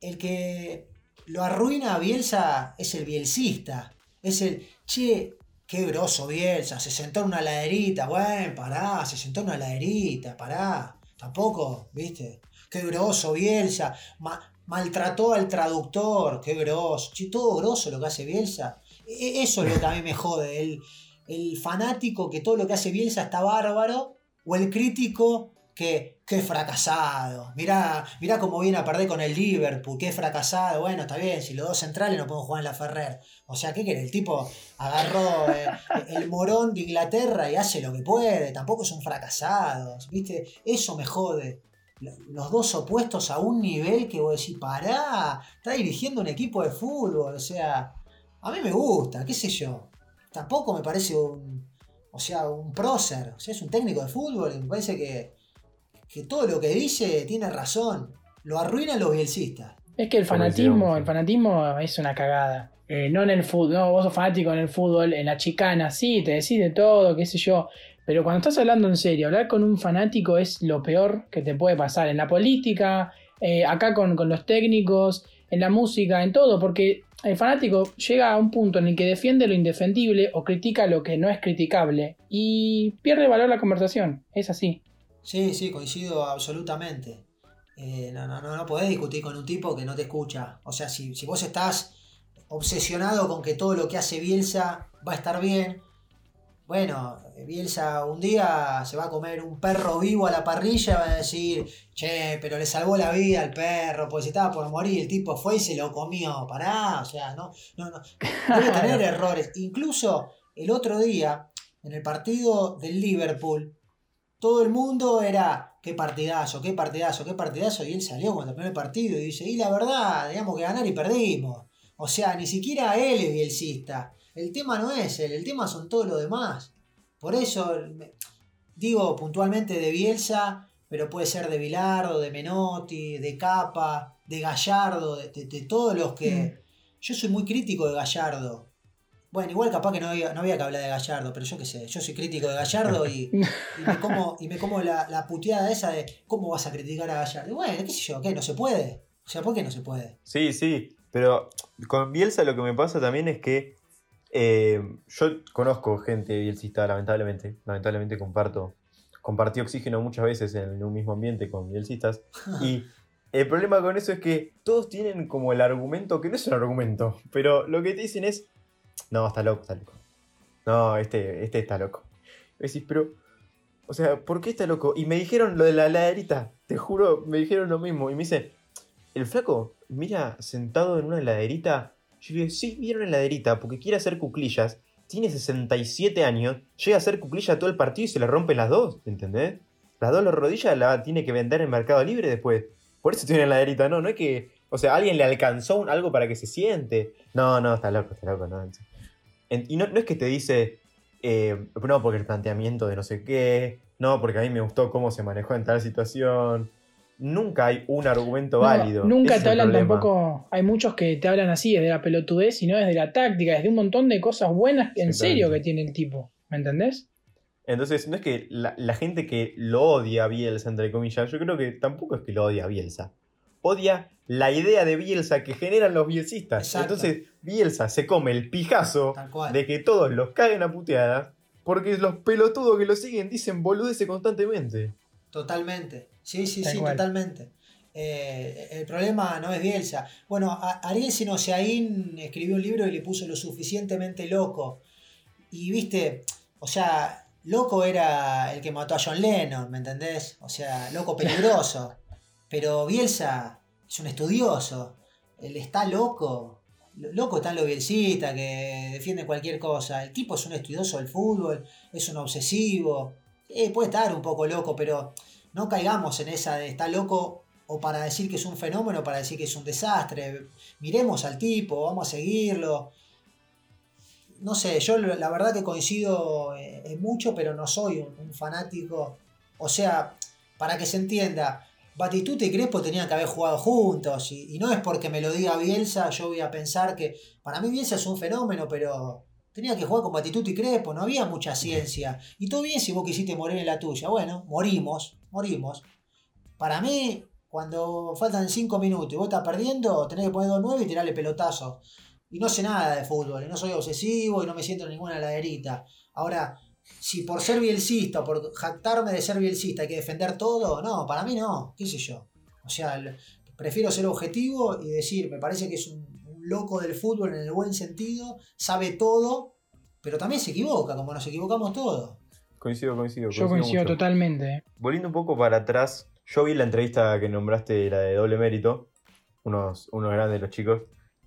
[SPEAKER 3] el que lo arruina a Bielsa es el bielcista. Es el, che, qué groso Bielsa, se sentó en una laderita. Bueno, pará, se sentó en una laderita, pará. Tampoco, viste. Qué groso Bielsa. Ma- maltrató al traductor, qué groso. Che, todo groso lo que hace Bielsa. E- Eso es lo que a mí me jode. El, el fanático que todo lo que hace Bielsa está bárbaro. O el crítico que, qué fracasado. Mirá, mirá cómo viene a perder con el Liverpool, qué fracasado. Bueno, está bien, si los dos centrales no pueden jugar en la Ferrer. O sea, ¿qué quiere? El tipo agarró eh, el morón de Inglaterra y hace lo que puede. Tampoco son fracasados, ¿viste? Eso me jode. Los dos opuestos a un nivel que vos decís, pará, está dirigiendo un equipo de fútbol. O sea, a mí me gusta, qué sé yo. Tampoco me parece un, o sea, un prócer. O sea, es un técnico de fútbol y me parece que, que todo lo que dice tiene razón. Lo arruinan los bielcistas.
[SPEAKER 2] Es que el fanatismo, el fanatismo es una cagada. Eh, no en el fútbol, no, vos sos fanático en el fútbol, en la chicana, sí, te decís de todo, qué sé yo. Pero cuando estás hablando en serio, hablar con un fanático es lo peor que te puede pasar. En la política, eh, acá con, con los técnicos, en la música, en todo, porque el fanático llega a un punto en el que defiende lo indefendible o critica lo que no es criticable y pierde valor la conversación. Es así.
[SPEAKER 3] Sí, sí, coincido absolutamente. Eh, no, no, no, no podés discutir con un tipo que no te escucha. O sea, si, si vos estás obsesionado con que todo lo que hace Bielsa va a estar bien, bueno, Bielsa un día se va a comer un perro vivo a la parrilla y va a decir, che, pero le salvó la vida al perro, porque se estaba por morir, el tipo fue y se lo comió, pará, o sea, no, no, no. Debe tener errores. Incluso el otro día, en el partido del Liverpool, todo el mundo era, qué partidazo, qué partidazo, qué partidazo, y él salió cuando terminó el partido y dice, y la verdad, teníamos que ganar y perdimos. O sea, ni siquiera él es bielcista. El tema no es él, el tema son todos los demás. Por eso, digo puntualmente de Bielsa, pero puede ser de Bilardo, de Menotti, de Capa, de Gallardo, de, de- de todos los que...
[SPEAKER 2] Mm.
[SPEAKER 3] Yo soy muy crítico de Gallardo. Bueno, igual capaz que no había, no había que hablar de Gallardo, pero yo qué sé, yo soy crítico de Gallardo y, y me como, y me como la, la puteada esa de ¿cómo vas a criticar a Gallardo? Y bueno, qué sé yo, ¿qué? ¿No se puede? O sea, ¿por qué no se puede?
[SPEAKER 1] Sí, sí, pero con Bielsa lo que me pasa también es que eh, yo conozco gente bielsista, lamentablemente. Lamentablemente comparto, compartí oxígeno muchas veces en un mismo ambiente con bielsistas. Y el problema con eso es que todos tienen como el argumento, que no es un argumento, pero lo que te dicen es, no, está loco, está loco. No, este, este está loco. Y decís, pero, o sea, ¿por qué está loco? Y me dijeron lo de la heladerita, te juro, me dijeron lo mismo. Y me dice, el flaco, mira, sentado en una heladerita. Yo le digo, sí, mira una heladerita, porque quiere hacer cuclillas. Tiene 67 años, llega a hacer cuclillas todo el partido y se le rompen las dos, ¿entendés? Las dos las rodillas la tiene que vender en Mercado Libre después. Por eso tiene heladerita, no, no es que. O sea, alguien le alcanzó un- algo para que se siente. No, no, está loco, está loco, no. En- y no, no es que te dice, eh, no, porque el planteamiento de no sé qué, no, porque a mí me gustó cómo se manejó en tal situación. Nunca hay un argumento
[SPEAKER 2] No,
[SPEAKER 1] válido.
[SPEAKER 2] Nunca
[SPEAKER 1] Ese
[SPEAKER 2] te hablan tampoco. Hay muchos que te hablan así, desde la pelotudez, y no desde la táctica, desde un montón de cosas buenas en serio que tiene el tipo. ¿Me entendés?
[SPEAKER 1] Entonces, no es que la, la gente que lo odia a Bielsa, entre comillas, yo creo que tampoco es que lo odia a Bielsa. Odia la idea de Bielsa que generan los bielsistas.
[SPEAKER 3] Exacto.
[SPEAKER 1] Entonces, Bielsa se come el pijazo de que todos los caguen a puteadas porque los pelotudos que lo siguen dicen boludeces constantemente.
[SPEAKER 3] Totalmente. Sí, sí,
[SPEAKER 2] Tal
[SPEAKER 3] sí,
[SPEAKER 2] cual.
[SPEAKER 3] totalmente. Eh, el problema no es Bielsa. Bueno, Ariel Sinosiaín escribió un libro y le puso lo suficientemente loco. Y viste, o sea, loco era el que mató a John Lennon, ¿me entendés? O sea, loco peligroso. Pero Bielsa es un estudioso. Él está loco. Lo- Loco están los bielcistas que defienden cualquier cosa. El tipo es un estudioso del fútbol, es un obsesivo. Eh, puede estar un poco loco, pero no caigamos en esa de está loco o para decir que es un fenómeno para decir que es un desastre. Miremos al tipo, vamos a seguirlo. No sé, yo lo- la verdad que coincido eh, en mucho, pero no soy un fanático. O sea, para que se entienda, Batistuta y Crespo tenían que haber jugado juntos. Y, y no es porque me lo diga Bielsa, yo voy a pensar que. Para mí Bielsa es un fenómeno, pero tenía que jugar con Batistuta y Crespo, no había mucha ciencia. Y todo bien si vos quisiste morir en la tuya. Bueno, morimos, morimos. Para mí, cuando faltan 5 minutos y vos estás perdiendo, tenés que poner 2-9 y tirarle pelotazo. Y no sé nada de fútbol, y no soy obsesivo y no me siento en ninguna laderita. Ahora, si por ser bielcista o por jactarme de ser bielcista hay que defender todo, no, para mí no, qué sé yo. O sea, prefiero ser objetivo y decir, me parece que es un, un loco del fútbol en el buen sentido, sabe todo, pero también se equivoca, como nos equivocamos todos.
[SPEAKER 1] Coincido, coincido.
[SPEAKER 2] Yo coincido
[SPEAKER 1] mucho.
[SPEAKER 2] totalmente. ¿eh?
[SPEAKER 1] Volviendo un poco para atrás, yo vi la entrevista que nombraste, la de doble mérito, unos, unos grandes de los chicos,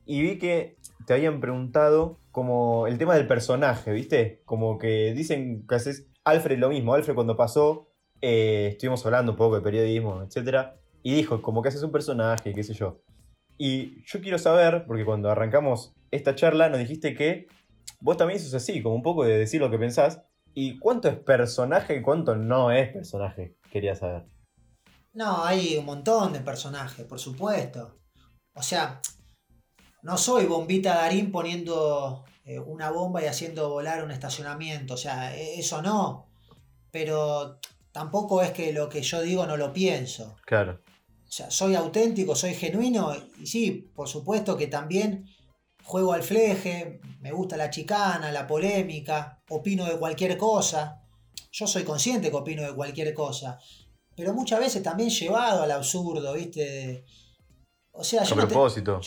[SPEAKER 1] y vi que te habían preguntado como el tema del personaje, ¿viste? Como que dicen que haces Alfred lo mismo. Alfred cuando pasó, eh, estuvimos hablando un poco de periodismo, etc. Y dijo como que haces un personaje, qué sé yo. Y yo quiero saber, porque cuando arrancamos esta charla nos dijiste que vos también sos así, como un poco de decir lo que pensás. ¿Y cuánto es personaje y cuánto no es personaje? Quería saber.
[SPEAKER 3] No, hay un montón de personajes, por supuesto. O sea, no soy bombita Darín poniendo eh, una bomba y haciendo volar un estacionamiento. O sea, e- eso no. Pero tampoco es que lo que yo digo no lo pienso.
[SPEAKER 1] Claro.
[SPEAKER 3] O sea, soy auténtico, soy genuino. Y sí, por supuesto que también juego al fleje, me gusta la chicana, la polémica, opino de cualquier cosa. Yo soy consciente que opino de cualquier cosa. Pero muchas veces también llevado al absurdo, ¿viste? O sea, yo te-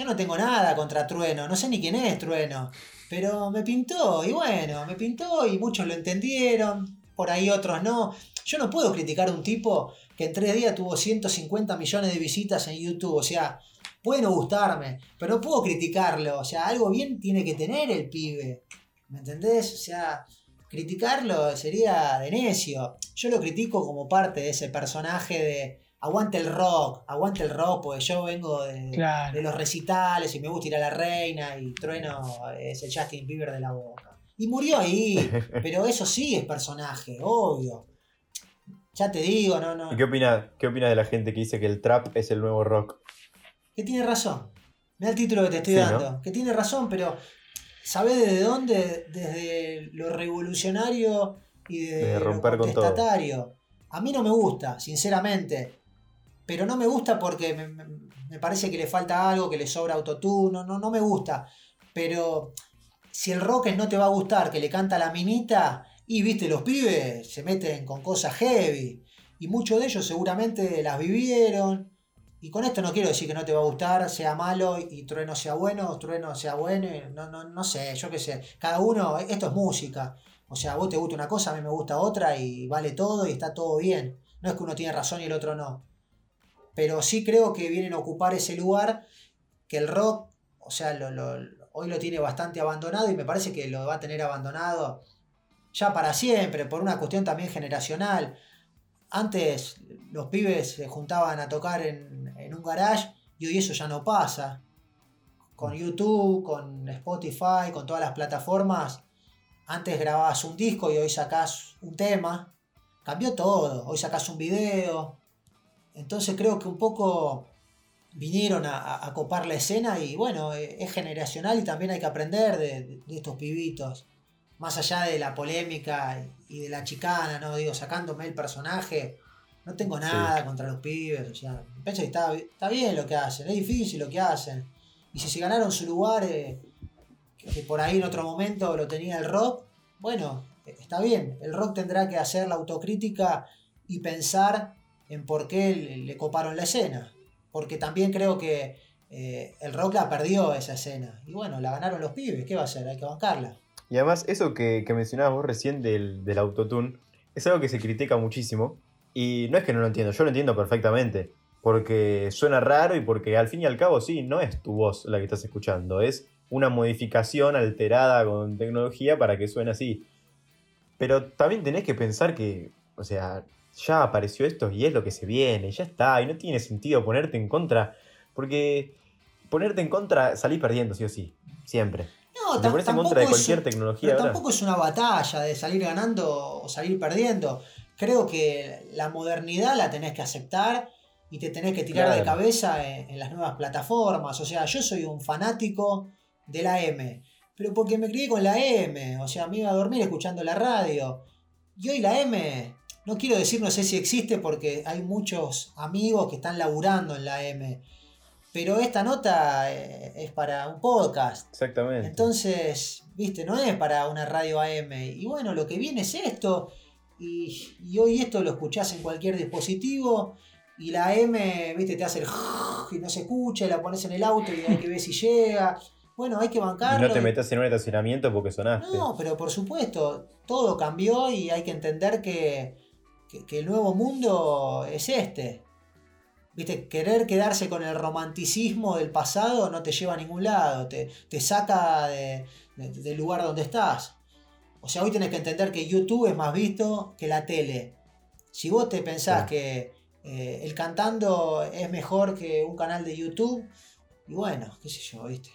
[SPEAKER 3] no tengo nada contra Trueno, no sé ni quién es Trueno, pero me pintó y bueno, me pintó y muchos lo entendieron, por ahí otros no. Yo no puedo criticar a un tipo que en tres días tuvo 150 millones de visitas en YouTube, o sea, puede no gustarme, pero no puedo criticarlo, o sea, algo bien tiene que tener el pibe, ¿me entendés? O sea, criticarlo sería de necio. Yo lo critico como parte de ese personaje de aguante el rock, aguante el rock, porque yo vengo de, los recitales y me gusta ir a la reina y Trueno es el Justin Bieber de la boca. Y murió ahí, pero eso sí es personaje, obvio. Ya te digo, no, no.
[SPEAKER 1] ¿Y qué opinas qué opina de la gente que dice que el trap es el nuevo rock?
[SPEAKER 3] Que tiene razón. Mira el título que te estoy
[SPEAKER 1] Sí,
[SPEAKER 3] dando. Que tiene razón, pero ¿sabés desde dónde? Desde lo revolucionario y desde
[SPEAKER 1] Desde
[SPEAKER 3] lo
[SPEAKER 1] romper con todo.
[SPEAKER 3] A mí no me gusta, sinceramente. Pero no me gusta porque me, parece que le falta algo, que le sobra autotune. No, no, no me gusta. Pero si el rock no te va a gustar, que le canta la minita, y viste, los pibes se meten con cosas heavy. Y muchos de ellos seguramente las vivieron. Y con esto no quiero decir que no te va a gustar, sea malo y Trueno sea bueno, Trueno sea bueno, y no, no, no sé, yo qué sé. Cada uno, esto es música. O sea, a vos te gusta una cosa, a mí me gusta otra y vale todo y está todo bien. No es que uno tiene razón y el otro no. Pero sí creo que vienen a ocupar ese lugar que el rock, o sea, hoy lo tiene bastante abandonado y me parece que lo va a tener abandonado ya para siempre, por una cuestión también generacional. Antes los pibes se juntaban a tocar en, en un garage y hoy eso ya no pasa. Con YouTube, con Spotify, con todas las plataformas, antes grababas un disco y hoy sacás un tema. Cambió todo, hoy sacás un video. Entonces creo que un poco vinieron a, copar la escena y bueno, eh, es generacional y también hay que aprender de, de estos pibitos. Más allá de la polémica y de la chicana, ¿no? Digo, sacándome el personaje, no tengo nada contra los pibes, o sea, me parece que está, está bien lo que hacen, es difícil lo que hacen. Y si se ganaron su lugar, eh, que, por ahí en otro momento lo tenía el rock, bueno, está bien, el rock tendrá que hacer la autocrítica y pensar en por qué le, coparon la escena. Porque también creo que eh, el rock la perdió esa escena. Y bueno, la ganaron los pibes, ¿qué va a hacer? Hay que bancarla.
[SPEAKER 1] Y además, eso que, que mencionabas vos recién del, del autotune, es algo que se critica muchísimo. Y no es que no lo entiendo, yo lo entiendo perfectamente. Porque suena raro y porque al fin y al cabo, sí, no es tu voz la que estás escuchando, es una modificación alterada con tecnología para que suene así. Pero también tenés que pensar que, o sea, ya apareció esto y es lo que se viene, ya está, y no tiene sentido ponerte en contra, porque ponerte en contra salís perdiendo, sí o sí, siempre.
[SPEAKER 3] No,
[SPEAKER 1] te pones en contra de
[SPEAKER 3] es-
[SPEAKER 1] cualquier tecnología
[SPEAKER 3] Pero tampoco es una batalla de salir ganando o salir perdiendo. Creo que la modernidad la tenés que aceptar y te tenés que tirar de cabeza en, en las nuevas plataformas. O sea, yo soy un fanático de la M, pero porque me crié con la M. O sea, me iba a dormir escuchando la radio. Y hoy la M, no quiero decir, no sé si existe porque hay muchos amigos que están laburando en la M. Pero esta nota eh, es para un podcast.
[SPEAKER 1] Exactamente.
[SPEAKER 3] Entonces, viste, no es para una radio AM. Y bueno, lo que viene es esto. Y, y hoy esto lo escuchás en cualquier dispositivo. Y la M, viste, te hace el y no se escucha, y la pones en el auto y hay que ver si llega. Bueno, hay que
[SPEAKER 1] y
[SPEAKER 3] bancarlo.
[SPEAKER 1] no te
[SPEAKER 3] y-
[SPEAKER 1] metas en un estacionamiento porque sonaste.
[SPEAKER 3] no, pero por supuesto, todo cambió y hay que entender que, que- que el nuevo mundo es este. Viste, querer quedarse con el romanticismo del pasado no te lleva a ningún lado, te, te saca de- de- del lugar donde estás. O sea, hoy tenés que entender que YouTube es más visto que la tele. Si vos te pensás
[SPEAKER 1] Sí.
[SPEAKER 3] que eh, el cantando es mejor que un canal de YouTube, y bueno, qué sé yo, viste.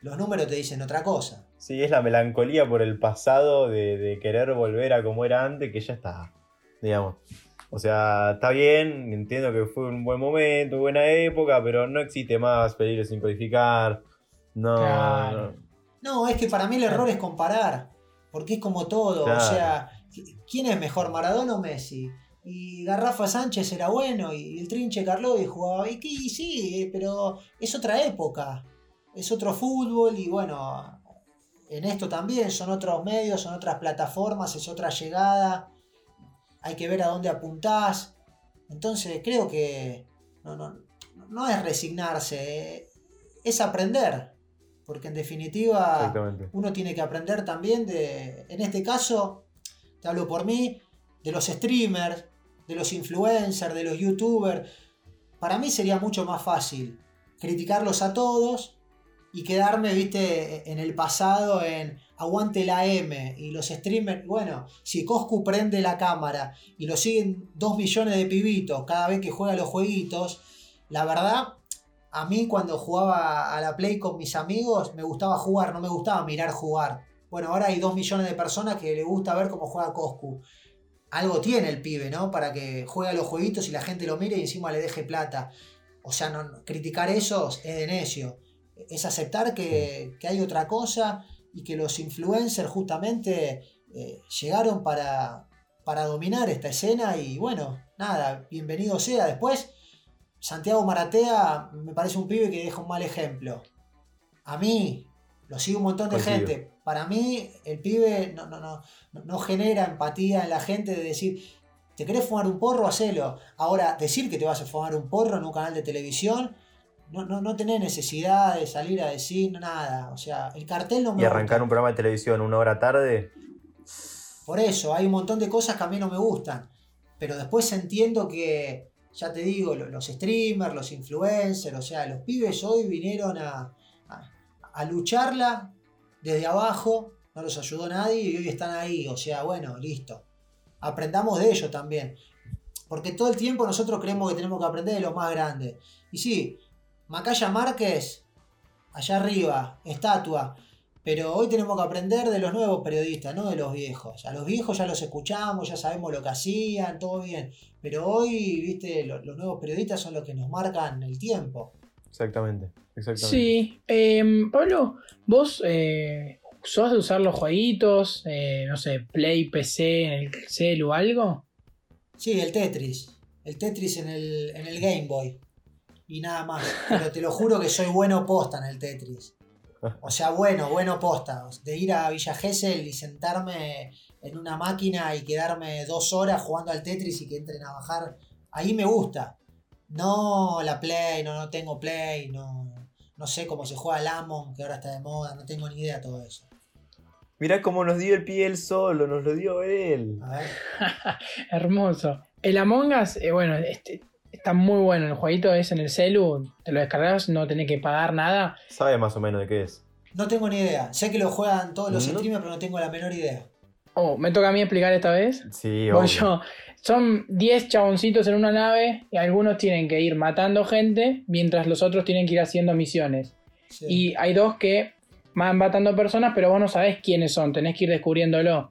[SPEAKER 3] Los números te dicen otra cosa.
[SPEAKER 1] Sí, es la melancolía por el pasado de, de querer volver a como era antes, que ya está, digamos. O sea, está bien, entiendo que fue un buen momento, buena época, pero no existe más peligro sin codificar. No,
[SPEAKER 2] Claro.
[SPEAKER 1] no.
[SPEAKER 3] No, es que para mí el error es comparar, porque es como todo,
[SPEAKER 1] Claro.
[SPEAKER 3] o sea, ¿quién es mejor, Maradona o Messi? Y Garrafa Sánchez era bueno, y el Trinche Carlovi jugaba, y, que- y sí, pero es otra época, es otro fútbol, y bueno, en esto también son otros medios, son otras plataformas, es otra llegada, hay que ver a dónde apuntás, entonces creo que no, no, no es resignarse, eh, es aprender, porque en definitiva uno tiene que aprender también de, en este caso, te hablo por mí, de los streamers, de los influencers, de los youtubers. Para mí sería mucho más fácil criticarlos a todos y quedarme, viste, en el pasado en aguante la M y los streamers. Bueno, si Coscu prende la cámara y lo siguen dos millones de pibitos cada vez que juega los jueguitos, la verdad, a mí cuando jugaba a la Play con mis amigos me gustaba jugar, no me gustaba mirar jugar. Bueno, ahora hay dos millones de personas que le gusta ver cómo juega Coscu. algo tiene el pibe, ¿no? Para que juegue a los jueguitos y la gente lo mire y encima le deje plata. O sea, no, criticar eso es de necio. Es aceptar que, hay otra cosa y que los influencers justamente eh, llegaron para, para dominar esta escena y bueno, nada, bienvenido sea. Después, Santiago Maratea me parece un pibe que deja un mal ejemplo. A mí, lo sigue un montón de gente. Para mí, el pibe no, no, no, no genera empatía en la gente de decir, ¿te querés fumar un porro? Hacelo. Ahora, decir que te vas a fumar un porro en un canal de televisión, no, no, no tenés necesidad de salir a decir nada. O sea, el cartel no me.
[SPEAKER 1] Y arrancar un programa de televisión una hora tarde.
[SPEAKER 3] Por eso, hay un montón de cosas que a mí no me gustan. Pero después entiendo que, ya te digo, los streamers, los influencers, o sea, los pibes hoy vinieron a, a lucharla desde abajo, no los ayudó nadie y hoy están ahí. O sea, bueno, listo. Aprendamos de ellos también. Porque todo el tiempo nosotros creemos que tenemos que aprender de los más grandes. Y sí, Macaya Márquez, allá arriba, estatua. Pero hoy tenemos que aprender de los nuevos periodistas, no de los viejos. A los viejos ya los escuchamos, ya sabemos lo que hacían, todo bien. Pero hoy, viste, los, nuevos periodistas son los que nos marcan el tiempo.
[SPEAKER 1] Exactamente, exactamente.
[SPEAKER 2] Sí. Em, Pablo, vos eh, ¿Sos de usar los jueguitos? Eh, no sé, Play, PC, en el cel o algo?
[SPEAKER 3] Sí, el Tetris. El Tetris en el, en el Game Boy. Y nada más. Pero te lo juro que soy bueno posta en el Tetris. O sea, bueno, bueno posta. De ir a Villa Gesell y sentarme en una máquina y quedarme dos horas jugando al Tetris y que entren a bajar. Ahí me gusta. No la Play, no, no tengo Play, no, no sé cómo se juega el Amon, que ahora está de moda, no tengo ni idea de todo eso.
[SPEAKER 1] Mirá cómo nos dio el pie él solo, nos lo dio él.
[SPEAKER 2] Hermoso. El Among Us, eh, bueno, este, está muy bueno. El jueguito es en el celu, te lo descargas, no tenés que pagar nada.
[SPEAKER 1] ¿Sabe más o menos de qué es?
[SPEAKER 3] No tengo ni idea. Sé que lo juegan todos los streamers, pero no tengo la menor idea.
[SPEAKER 2] Oh, ¿me toca a mí explicar esta vez?
[SPEAKER 1] Sí, obvio.
[SPEAKER 2] son 10 chaboncitos en una nave y algunos tienen que ir matando gente mientras los otros tienen que ir haciendo misiones. Y hay dos que van matando personas, pero vos no sabés quiénes son, tenés que ir descubriéndolo.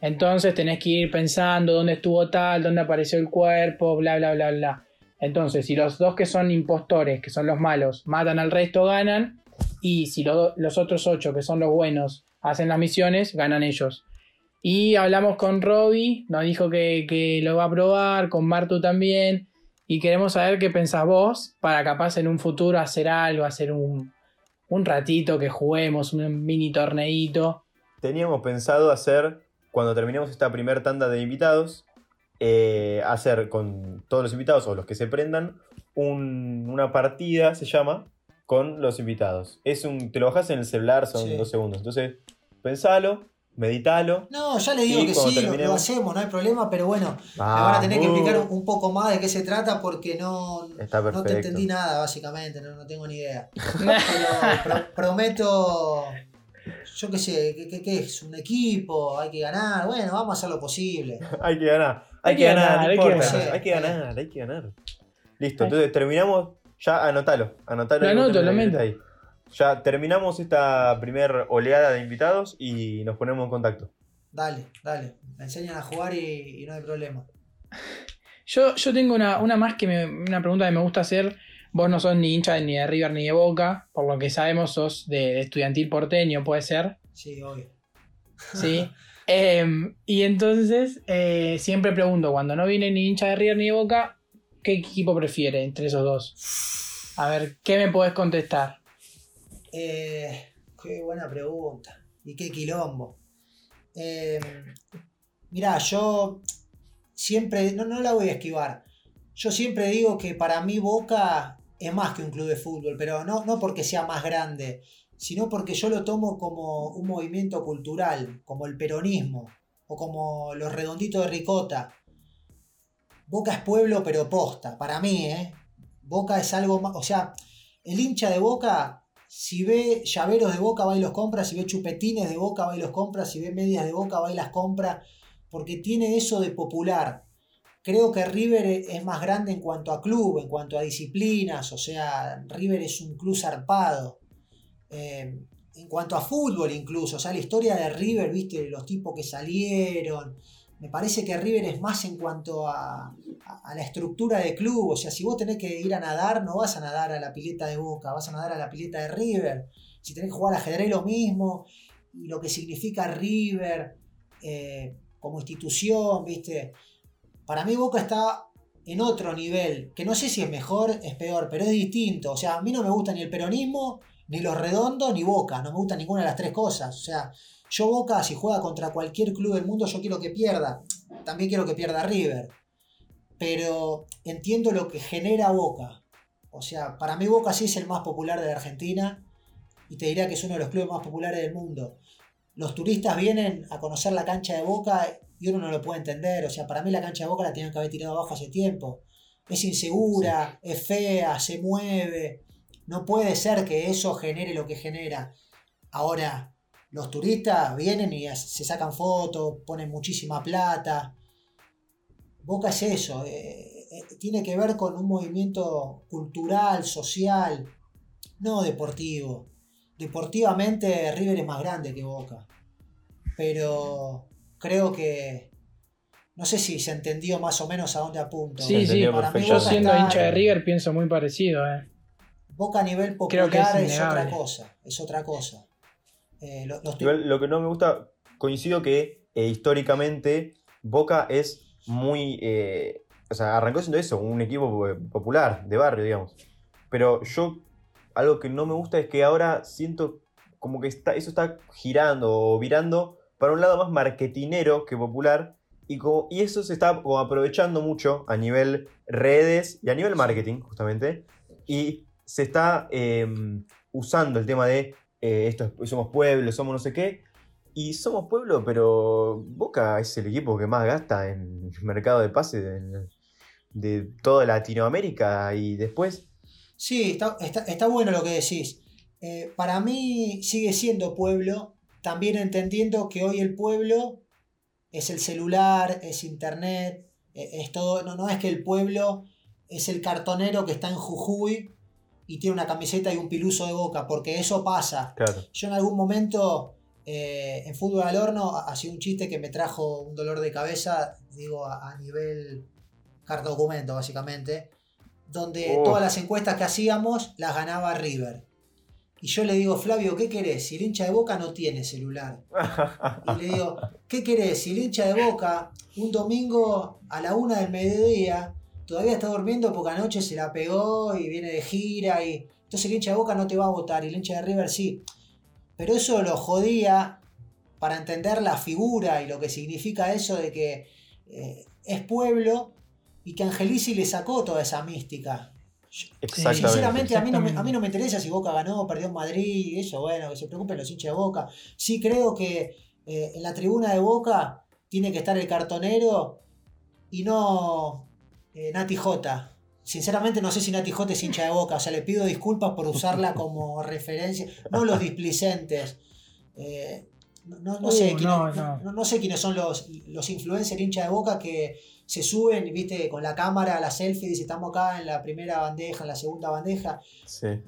[SPEAKER 2] Entonces tenés que ir pensando dónde estuvo tal, dónde apareció el cuerpo, bla, bla, bla, bla. Entonces, si los dos que son impostores, que son los malos, matan al resto, ganan. Y si los otros ocho, que son los buenos, hacen las misiones, ganan ellos. Y hablamos con Robbie, nos dijo que, lo va a probar, con Martu también. Y queremos saber qué pensás vos para capaz en un futuro hacer algo, hacer un, un ratito que juguemos, un mini torneito.
[SPEAKER 1] Teníamos pensado hacer, cuando terminemos esta primera tanda de invitados, eh, hacer con todos los invitados o los que se prendan una partida, se llama, con los invitados. Es un, te lo bajas en el celular, son dos segundos. Entonces, pensalo, meditalo.
[SPEAKER 3] No, ya le digo que sí, lo, hacemos, no hay problema, pero bueno, me van a tener que explicar un, poco más de qué se trata porque no, no te entendí nada, básicamente, no, tengo ni idea. pero prometo, yo qué sé, ¿qué, es? ¿Un equipo? ¿Hay que ganar? Bueno, vamos a hacer lo posible.
[SPEAKER 1] hay que ganar, hay, que ganar, hay, que ganar, hay que ganar, hay que ganar. Listo, entonces terminamos, ya anotalo, anotalo.
[SPEAKER 2] Lo anoto, lo meto.
[SPEAKER 1] Ahí. Ya terminamos esta primera oleada de invitados y nos ponemos en contacto.
[SPEAKER 3] Dale, dale. Me enseñan a jugar y, no hay problema.
[SPEAKER 2] Yo, yo tengo una, más que me, una pregunta que me gusta hacer. Vos no sos ni hincha ni de River ni de Boca, por lo que sabemos sos de, estudiantil porteño, ¿puede ser?
[SPEAKER 3] Sí, obvio.
[SPEAKER 2] Sí. Em, y entonces eh, siempre pregunto, cuando no viene ni hincha de River ni de Boca, ¿qué equipo prefiere entre esos dos? A ver, ¿qué me podés contestar?
[SPEAKER 3] Eh, qué buena pregunta. Y qué quilombo. Eh, mirá, yo siempre, no, no la voy a esquivar. Yo siempre digo que para mí Boca es más que un club de fútbol, pero no, no porque sea más grande, sino porque yo lo tomo como un movimiento cultural, como el peronismo, o como los redonditos de ricota. Boca es pueblo, pero posta, para mí, ¿eh? Boca es algo más, o sea, el hincha de Boca si ve llaveros de boca, va y los compra. Si ve chupetines de boca, va y los compra. Si ve medias de boca, va y las compra. Porque tiene eso de popular. Creo que River es más grande en cuanto a club, en cuanto a disciplinas. O sea, River es un club zarpado. Eh, en cuanto a fútbol incluso. O sea, la historia de River, viste, los tipos que salieron. Me parece que River es más en cuanto a, la estructura de club. O sea, si vos tenés que ir a nadar, no vas a nadar a la pileta de Boca, vas a nadar a la pileta de River. Si tenés que jugar al ajedrez, lo mismo. Y lo que significa River eh, como institución, ¿viste? Para mí Boca está en otro nivel, que no sé si es mejor, es peor, pero es distinto. O sea, a mí no me gusta ni el peronismo, ni los redondos, ni Boca. No me gusta ninguna de las tres cosas. O sea, yo Boca, si juega contra cualquier club del mundo, yo quiero que pierda. También quiero que pierda River. Pero entiendo lo que genera Boca. O sea, para mí Boca sí es el más popular de la Argentina. Y te diría que es uno de los clubes más populares del mundo. Los turistas vienen a conocer la cancha de Boca y uno no lo puede entender. O sea, para mí la cancha de Boca la tenían que haber tirado abajo hace tiempo. Es insegura, es fea, se mueve. No puede ser que eso genere lo que genera. Ahora, los turistas vienen y se sacan fotos, ponen muchísima plata. Boca es eso, eh, eh, tiene que ver con un movimiento cultural, social, no deportivo. Deportivamente River es más grande que Boca. Pero creo que no sé si se entendió más o menos a dónde apunto.
[SPEAKER 2] Sí, sí, para mí yo siendo hincha de River pienso muy parecido. Eh.
[SPEAKER 3] Boca a nivel popular es otra cosa, es otra cosa.
[SPEAKER 1] Eh, lo, que no me gusta, coincido que eh, históricamente Boca es muy. Eh, o sea, arrancó siendo eso, un equipo popular, de barrio, digamos. Pero yo, algo que no me gusta es que ahora siento como que está, eso está girando o virando para un lado más marketinero que popular. Y, y eso se está aprovechando mucho a nivel redes y a nivel marketing, justamente. Y se está em, usando el tema de eh, esto somos pueblo, somos no sé qué. Y somos pueblo, pero Boca es el equipo que más gasta en el mercado de pase de, toda Latinoamérica y después...
[SPEAKER 3] Sí, está, bueno lo que decís. Eh, para mí sigue siendo pueblo, también entendiendo que hoy el pueblo es el celular, es internet, e, es todo, no, no es que el pueblo es el cartonero que está en Jujuy y tiene una camiseta y un piluso de boca, porque eso pasa. Yo en algún momento eh, en fútbol al horno hacía un chiste que me trajo un dolor de cabeza, digo, a, nivel documento básicamente, donde todas las encuestas que hacíamos las ganaba River. Y yo le digo, Flavio, ¿qué querés? Si el hincha de boca no tiene celular. Y le digo, ¿qué querés? Si el hincha de boca un domingo a la una del mediodía todavía está durmiendo porque anoche se la pegó y viene de gira y entonces el hincha de Boca no te va a votar y el hincha de River sí. Pero eso lo jodía para entender la figura y lo que significa eso de que eh, es pueblo y que Angelici le sacó toda esa mística. Exactamente. Sinceramente, A, mí no me, a mí no me interesa si Boca ganó, perdió en Madrid, eso, bueno, que se preocupen los hinchas de Boca. Sí creo que eh, en la tribuna de Boca tiene que estar el cartonero y no eh, Nati J. Sinceramente no sé si Nati J es hincha de boca, o sea, le pido disculpas por usarla como referencia. No los displicentes. Eh, no, sé no, sé quiénes son los, los influencers hincha de boca que se suben, viste, con la cámara, la selfie, dice, estamos acá en la primera bandeja, en la segunda bandeja.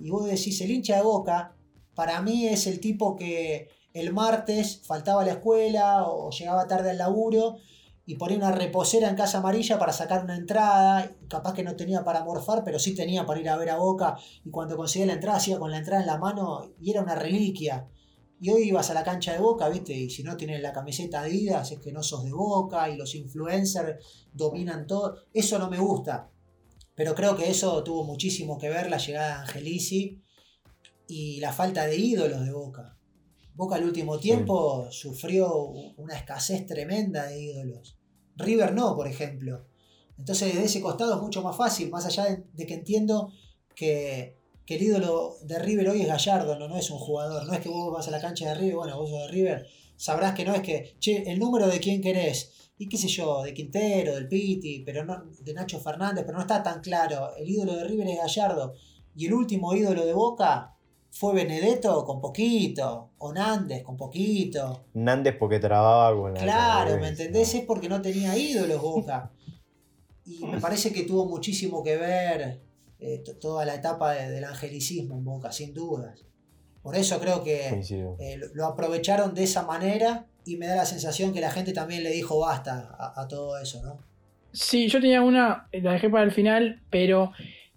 [SPEAKER 3] Y vos decís, el hincha de boca, para mí es el tipo que el martes faltaba a la escuela o llegaba tarde al laburo y ponía una reposera en Casa Amarilla para sacar una entrada, capaz que no tenía para morfar, pero sí tenía para ir a ver a Boca, y cuando conseguía la entrada, hacía con la entrada en la mano, y era una reliquia. Y hoy ibas a la cancha de Boca, ¿viste? Y si no tienes la camiseta Adidas, es que no sos de Boca, y los influencers dominan todo. Eso no me gusta. Pero creo que eso tuvo muchísimo que ver la llegada de Angelici y la falta de ídolos de Boca. Boca al último tiempo sufrió una escasez tremenda de ídolos. River no, por ejemplo. Entonces, desde ese costado es mucho más fácil, más allá de, que entiendo que, el ídolo de River hoy es Gallardo, no, no es un jugador. No es que vos vas a la cancha de River, bueno, vos sos de River, sabrás que no es que, che, el número de quién querés, y qué sé yo, de Quintero, del Piti, pero no, de Nacho Fernández, pero no está tan claro. El ídolo de River es Gallardo. Y el último ídolo de Boca fue Benedetto con poquito, o Nández con poquito.
[SPEAKER 1] Nández porque trababa con
[SPEAKER 3] Claro, ¿me entendés? Es porque no tenía ídolos Boca. Y me parece que tuvo muchísimo que ver eh, toda la etapa del angelicismo en Boca, sin dudas. Por eso creo que eh, lo- lo aprovecharon de esa manera y me da la sensación que la gente también le dijo basta a, a todo eso, ¿no?
[SPEAKER 2] Sí, yo tenía una, la dejé para el final, pero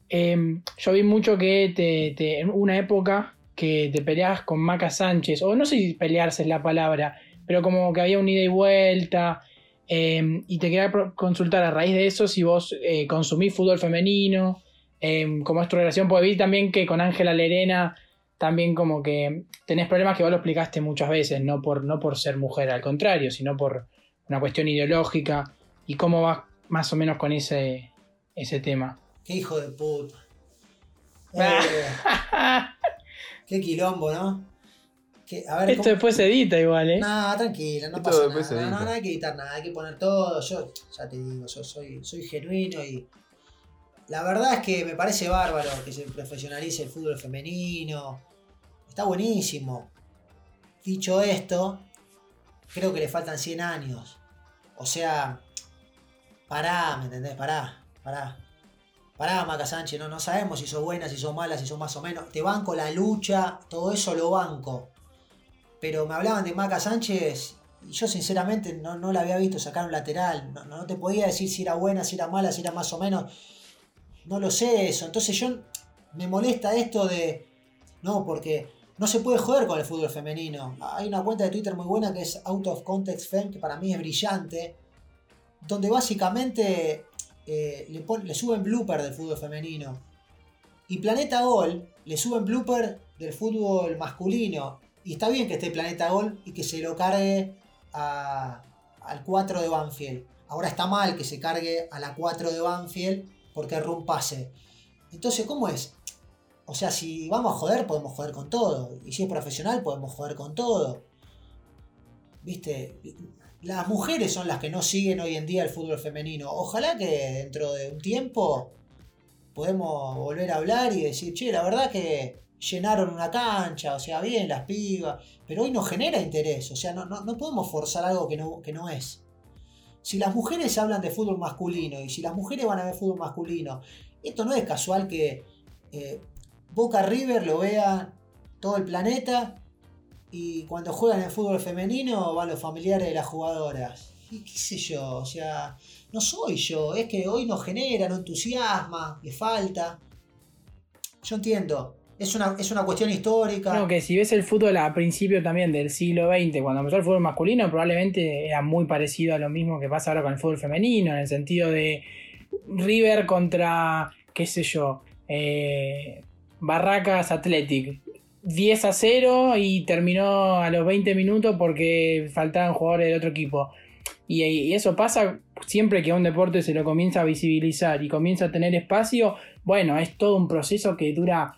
[SPEAKER 2] em, yo vi mucho que te, en una época que te peleabas con Maca Sánchez, o no sé si pelearse es la palabra, pero como que había un ida y vuelta, em, y te quería consultar a raíz de eso si vos eh, consumís fútbol femenino, em, cómo es tu relación, porque vi también que con Ángela Lerena también como que tenés problemas que vos lo explicaste muchas veces, no por, no por ser mujer, al contrario, sino por una cuestión ideológica, y cómo vas más o menos con ese, ese tema.
[SPEAKER 3] Qué hijo de puta.
[SPEAKER 2] Ah.
[SPEAKER 3] Eh, qué quilombo, ¿no? Que- a ver,
[SPEAKER 2] Esto
[SPEAKER 3] ¿cómo-
[SPEAKER 2] después se edita igual, ¿eh?
[SPEAKER 3] No, tranquila, no
[SPEAKER 1] Esto
[SPEAKER 3] pasa
[SPEAKER 1] se
[SPEAKER 3] nada. No, no hay que editar nada, hay que poner todo. Yo ya te digo, yo soy, soy genuino y. La verdad es que me parece bárbaro que se profesionalice el fútbol femenino. Está buenísimo. Dicho esto, creo que le faltan 100 años. O sea, pará, ¿me entendés? Pará, pará. Pará, Maca Sánchez, no, no sabemos si sos buena, si sos mala, si sos más o menos. Te banco la lucha, todo eso lo banco. Pero me hablaban de Maca Sánchez y yo sinceramente no, no la había visto sacar un lateral. No, no te podía decir si era buena, si era mala, si era más o menos. No lo sé eso. Entonces yo me molesta esto de... No, porque no se puede joder con el fútbol femenino. Hay una cuenta de Twitter muy buena que es Out of Context Fem, que para mí es brillante. Donde básicamente eh, le, suben blooper del fútbol femenino. Y Planeta Gol le suben blooper del fútbol masculino. Y está bien que esté Planeta Gol y que se lo cargue a- al 4 de Banfield. Ahora está mal que se cargue a la 4 de Banfield porque erró un pase. Entonces, ¿cómo es? O sea, si vamos a joder, podemos joder con todo. Y si es profesional, podemos joder con todo. ¿Viste? Las mujeres son las que no siguen hoy en día el fútbol femenino. Ojalá que dentro de un tiempo podemos volver a hablar y decir, che, la verdad que llenaron una cancha, o sea, bien las pibas, pero hoy no genera interés, o sea, no, no, podemos forzar algo que no, que no es. Si las mujeres hablan de fútbol masculino y si las mujeres van a ver fútbol masculino, esto no es casual que eh, Boca River lo vea todo el planeta y cuando juegan en fútbol femenino van los familiares de las jugadoras. Y qué sé yo, o sea, no soy yo, es que hoy no genera, no entusiasma, le falta. Yo entiendo, es una, es una cuestión histórica.
[SPEAKER 2] Creo que si ves el fútbol a principios también del siglo XX, cuando empezó el fútbol masculino, probablemente era muy parecido a lo mismo que pasa ahora con el fútbol femenino, en el sentido de River contra, qué sé yo, eh, Barracas Athletic. 10 a 0 y terminó a los 20 minutos porque faltaban jugadores del otro equipo. Y, eso pasa siempre que a un deporte se lo comienza a visibilizar y comienza a tener espacio. Bueno, es todo un proceso que dura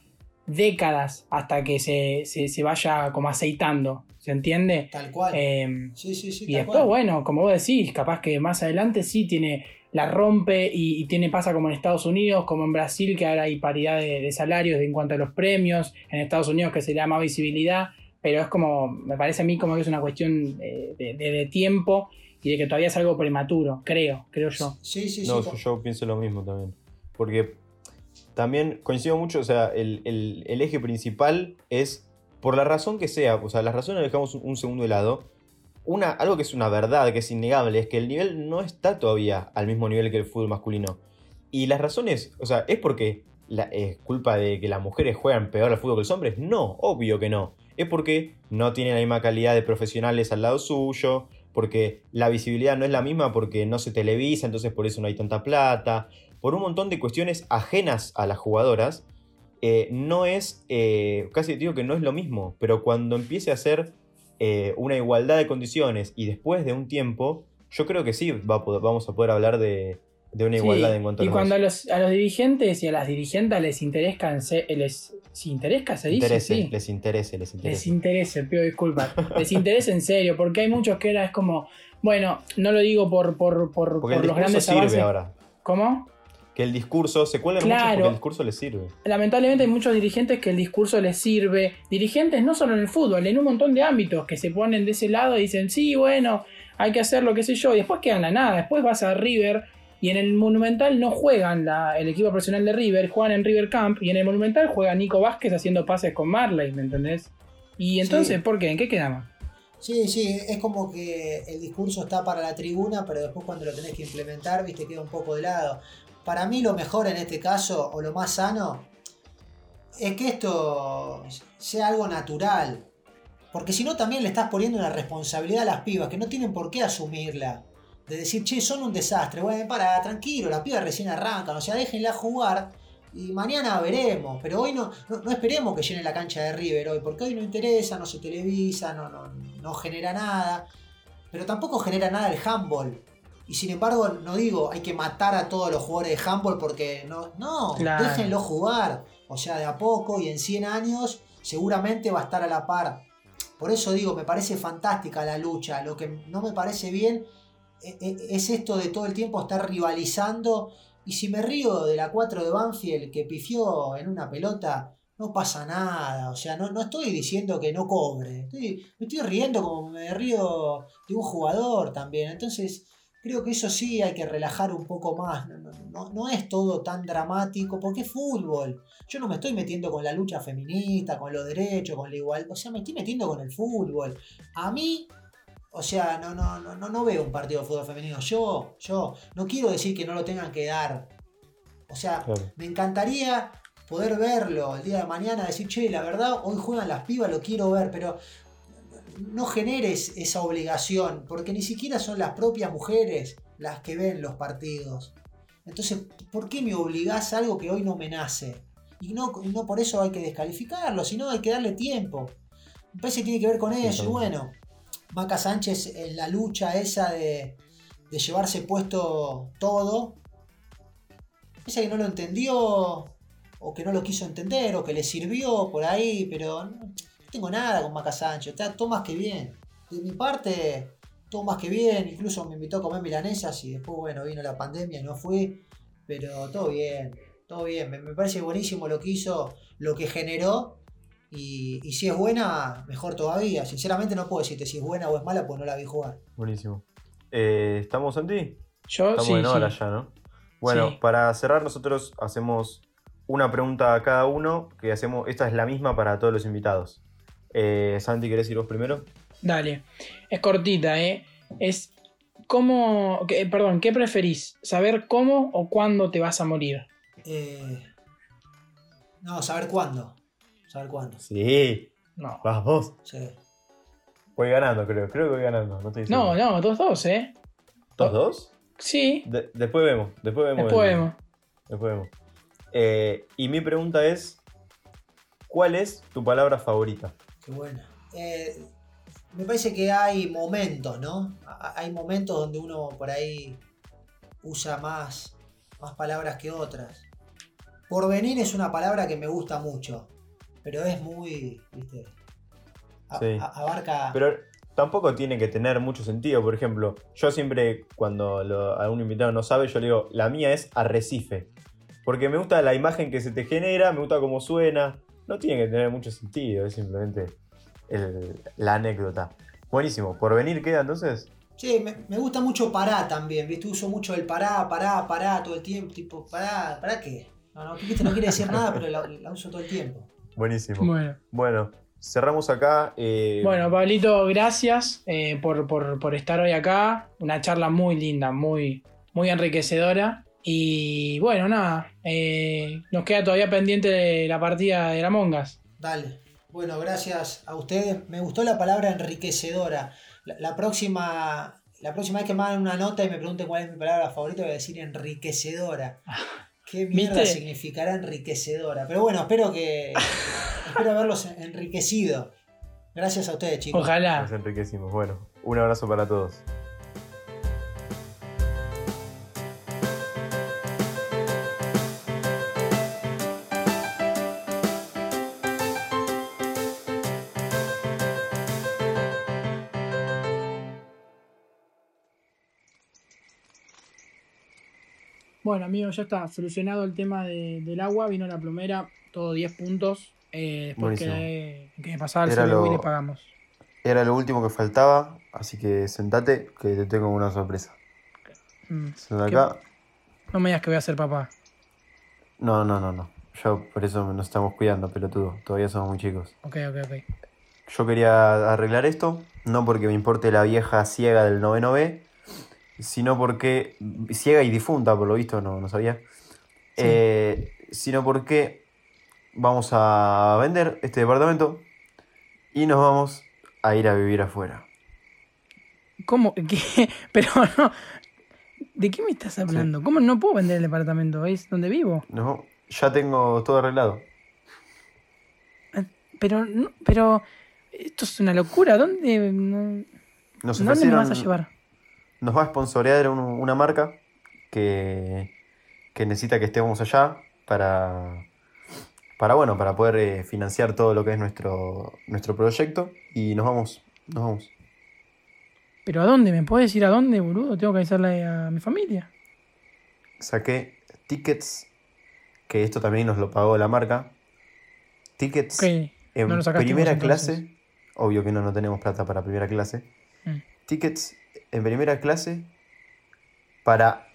[SPEAKER 2] décadas hasta que se, se- se vaya como aceitando. ¿Se entiende?
[SPEAKER 3] Tal cual.
[SPEAKER 2] Eh,
[SPEAKER 3] sí, sí, sí.
[SPEAKER 2] y
[SPEAKER 3] tal
[SPEAKER 2] después,
[SPEAKER 3] cual.
[SPEAKER 2] bueno, como vos decís, capaz que más adelante sí tiene, la rompe y, y tiene, pasa como en Estados Unidos, como en Brasil, que ahora hay paridad de, de salarios en cuanto a los premios, en Estados Unidos que se le da más visibilidad, pero es como, me parece a mí como que es una cuestión eh, de, de- de tiempo y de que todavía es algo prematuro, creo, creo yo.
[SPEAKER 3] Sí, sí, sí.
[SPEAKER 1] No, yo pienso lo mismo también. Porque también coincido mucho, o sea, el, eje principal es, por la razón que sea, o sea, las razones dejamos un, un segundo de lado, una, algo que es una verdad, que es innegable, es que el nivel no está todavía al mismo nivel que el fútbol masculino. Y las razones, o sea, ¿es porque la- es culpa de que las mujeres juegan peor al fútbol que los hombres? No, obvio que no. Es porque no tienen la misma calidad de profesionales al lado suyo, porque la visibilidad no es la misma porque no se televisa, entonces por eso no hay tanta plata, por un montón de cuestiones ajenas a las jugadoras, eh, no es, eh, casi digo que no es lo mismo, pero cuando empiece a ser eh, una igualdad de condiciones y después de un tiempo, yo creo que sí va a poder- vamos a poder hablar de, de una
[SPEAKER 2] Sí,
[SPEAKER 1] igualdad en cuanto a
[SPEAKER 2] y
[SPEAKER 1] los
[SPEAKER 2] cuando a los, a los dirigentes y a las dirigentes les interesa, les, si interesa, se dice,
[SPEAKER 1] interese,
[SPEAKER 2] sí.
[SPEAKER 1] les interese, les interese.
[SPEAKER 2] Les interesa, pido disculpas. Les interesa en serio, porque hay muchos que era es como, bueno, no lo digo por, por, por, los grandes
[SPEAKER 1] sirve
[SPEAKER 2] avances.
[SPEAKER 1] ahora.
[SPEAKER 2] ¿Cómo?
[SPEAKER 1] Que el discurso se cuelga mucho
[SPEAKER 2] Claro.
[SPEAKER 1] porque el discurso les sirve.
[SPEAKER 2] Lamentablemente hay muchos dirigentes que el discurso les sirve. Dirigentes no solo en el fútbol, en un montón de ámbitos que se ponen de ese lado y dicen, sí, bueno, hay que hacer lo que sé yo. Y después quedan la nada. Después vas a River Y en el Monumental no juegan la- el equipo profesional de River, juegan en River Camp. Y en el Monumental juega Nico Vázquez haciendo pases con Marley, ¿me entendés? Y entonces,
[SPEAKER 3] Sí.
[SPEAKER 2] ¿por qué? ¿En qué quedamos?
[SPEAKER 3] Sí, sí, es como que el discurso está para la tribuna, pero después cuando lo tenés que implementar, viste, queda un poco de lado. Para mí lo mejor en este caso, o lo más sano, es que esto sea algo natural. Porque si no también le estás poniendo una responsabilidad a las pibas que no tienen por qué asumirla. De decir, che, son un desastre. Bueno, para, tranquilo, las pibas recién arrancan. O sea, déjenla jugar y mañana veremos. Pero hoy no, no, esperemos que llene la cancha de River hoy. Porque hoy no interesa, no se televisa, no, no, no genera nada. Pero tampoco genera nada el handball. Y sin embargo, no digo, hay que matar a todos los jugadores de handball porque no. No,
[SPEAKER 2] Claro.
[SPEAKER 3] déjenlo jugar. O sea, de a poco y en 100 años seguramente va a estar a la par. Por eso digo, me parece fantástica la lucha. Lo que no me parece bien e- e- es esto de todo el tiempo estar rivalizando. Y si me río de la 4 de Banfield que pifió en una pelota, no pasa nada. O sea, no, no estoy diciendo que no cobre. Estoy- me estoy riendo como me río de un jugador también. Entonces, creo que eso sí hay que relajar un poco más. No, no- no- no es todo tan dramático porque es fútbol. Yo no me estoy metiendo con la lucha feminista, con los derechos, con la igualdad. O sea, me estoy metiendo con el fútbol. A mí, o sea, no, no, no, no, no veo un partido de fútbol femenino. Yo, yo, no quiero decir que no lo tengan que dar. O sea,
[SPEAKER 1] Claro.
[SPEAKER 3] me encantaría poder verlo el día de mañana, decir, che, la verdad, hoy juegan las pibas, lo quiero ver, pero no generes esa obligación, porque ni siquiera son las propias mujeres las que ven los partidos. Entonces, ¿por qué me obligás a algo que hoy no me nace? Y no, no por eso hay que descalificarlo, sino hay que darle tiempo. Me parece que tiene que ver con
[SPEAKER 1] Sí,
[SPEAKER 3] eso. Y bueno, Maca Sánchez en la lucha esa de, de llevarse puesto todo, parece que no lo entendió, o que no lo quiso entender, o que le sirvió por ahí, pero no, tengo nada con Maca Sánchez, está todo más que bien. De mi parte, todo más que bien, incluso me invitó a comer milanesas y después, bueno, vino la pandemia y no fui, pero todo bien, todo bien, me, me parece buenísimo lo que hizo, lo que generó. Y, y si es buena, mejor todavía. Sinceramente no puedo decirte si es buena o es mala, pues no la vi jugar.
[SPEAKER 1] Buenísimo. Eh, ¿Estamos en ti?
[SPEAKER 2] Yo
[SPEAKER 1] Estamos
[SPEAKER 2] sí,
[SPEAKER 1] en hora
[SPEAKER 2] sí.
[SPEAKER 1] ya, ¿no? Bueno,
[SPEAKER 2] Sí.
[SPEAKER 1] para cerrar nosotros hacemos una pregunta a cada uno, que hacemos, esta es la misma para todos los invitados. Eh, Santi, ¿querés ir vos primero?
[SPEAKER 2] Dale. Es cortita, ¿eh? Es cómo. que- perdón, ¿qué preferís? ¿Saber cómo o cuándo te vas a morir?
[SPEAKER 3] Eh, no, saber cuándo. Saber cuándo.
[SPEAKER 1] Sí,
[SPEAKER 2] No.
[SPEAKER 1] vamos.
[SPEAKER 3] Sí.
[SPEAKER 1] Voy ganando, creo. Creo que voy ganando. No, estoy
[SPEAKER 2] No, no, dos, dos, ¿eh?
[SPEAKER 1] ¿Dos, dos?
[SPEAKER 2] Sí,
[SPEAKER 1] De- después vemos. Después vemos.
[SPEAKER 2] después
[SPEAKER 1] el-
[SPEAKER 2] vemos.
[SPEAKER 1] Después vemos. Eh, y mi pregunta es: ¿Cuál es tu palabra favorita?
[SPEAKER 3] Qué buena. Eh, me parece que hay momentos, ¿no? Hay momentos donde uno por ahí usa más, más palabras que otras. Porvenir es una palabra que me gusta mucho, pero es muy, ¿viste? A-
[SPEAKER 1] Sí.
[SPEAKER 3] a- abarca...
[SPEAKER 1] Pero tampoco tiene que tener mucho sentido. Por ejemplo, yo siempre, cuando lo- algún invitado no sabe, yo le digo: La mía es arrecife. Porque me gusta la imagen que se te genera, me gusta cómo suena. No tiene que tener mucho sentido, es simplemente el- la anécdota. Buenísimo. ¿Por venir queda entonces?
[SPEAKER 3] Sí, me, me gusta mucho pará también, ¿viste? Uso mucho el pará, pará, pará todo el tiempo, tipo, pará, ¿pará qué? No, no, ¿viste? no quiere decir nada, pero la, la uso todo el tiempo.
[SPEAKER 1] Buenísimo.
[SPEAKER 2] Bueno.
[SPEAKER 1] Bueno, cerramos acá. eh,
[SPEAKER 2] Bueno, Pablito, gracias eh, por, por- por estar hoy acá. Una charla muy linda, muy, muy enriquecedora. Y bueno, nada, eh, nos queda todavía pendiente de la partida de la Mongas.
[SPEAKER 3] Dale. Bueno, gracias a ustedes. Me gustó la palabra enriquecedora. La, la próxima, la próxima vez que me hagan una nota y me pregunten cuál es mi palabra favorita, voy a decir enriquecedora. ¿Qué mierda
[SPEAKER 2] ¿Viste?
[SPEAKER 3] significará enriquecedora? Pero bueno, espero que espero haberlos enriquecido. Gracias a ustedes, chicos.
[SPEAKER 2] Ojalá.
[SPEAKER 1] Nos enriquecimos. Bueno, un abrazo para todos.
[SPEAKER 2] Bueno, amigos, ya está solucionado el tema de- del agua. Vino la plomera, todo 10 puntos. Eh, después que, que pasaba el CBU y le pagamos.
[SPEAKER 1] Era lo último que faltaba, así que sentate que te tengo una sorpresa.
[SPEAKER 2] Mm.
[SPEAKER 1] Sentate
[SPEAKER 2] ¿Qué-
[SPEAKER 1] acá.
[SPEAKER 2] No me digas que voy a ser papá.
[SPEAKER 1] No, no, no, no. Yo por eso nos estamos cuidando, pelotudo. Todavía somos muy chicos.
[SPEAKER 2] Ok, ok, ok.
[SPEAKER 1] Yo quería arreglar esto, no porque me importe la vieja ciega del 99, sino porque. ciega y difunta, por lo visto, no, no sabía. Eh, sino porque vamos a vender este departamento y nos vamos a ir a vivir afuera.
[SPEAKER 2] ¿Cómo? ¿Qué? Pero no. ¿De qué me estás hablando? ¿Cómo no puedo vender el departamento? ¿Es donde vivo?
[SPEAKER 1] No, ya tengo todo arreglado.
[SPEAKER 2] Pero, no, pero. Esto es una locura. ¿Dónde, no-
[SPEAKER 1] Nos
[SPEAKER 2] ¿dónde me vas a llevar?
[SPEAKER 1] Nos va a sponsorear un- una marca que, que necesita que estemos allá para, para bueno, para poder eh, financiar todo lo que es nuestro, nuestro proyecto y nos vamos, nos vamos.
[SPEAKER 2] ¿Pero a dónde? ¿Me puedes decir a dónde, boludo? Tengo que avisarle a mi familia.
[SPEAKER 1] Saqué tickets, que esto también nos lo pagó la marca. Tickets en
[SPEAKER 2] no
[SPEAKER 1] primera clase. Obvio que no, no tenemos plata para primera clase.
[SPEAKER 2] Mm.
[SPEAKER 1] Tickets en primera clase para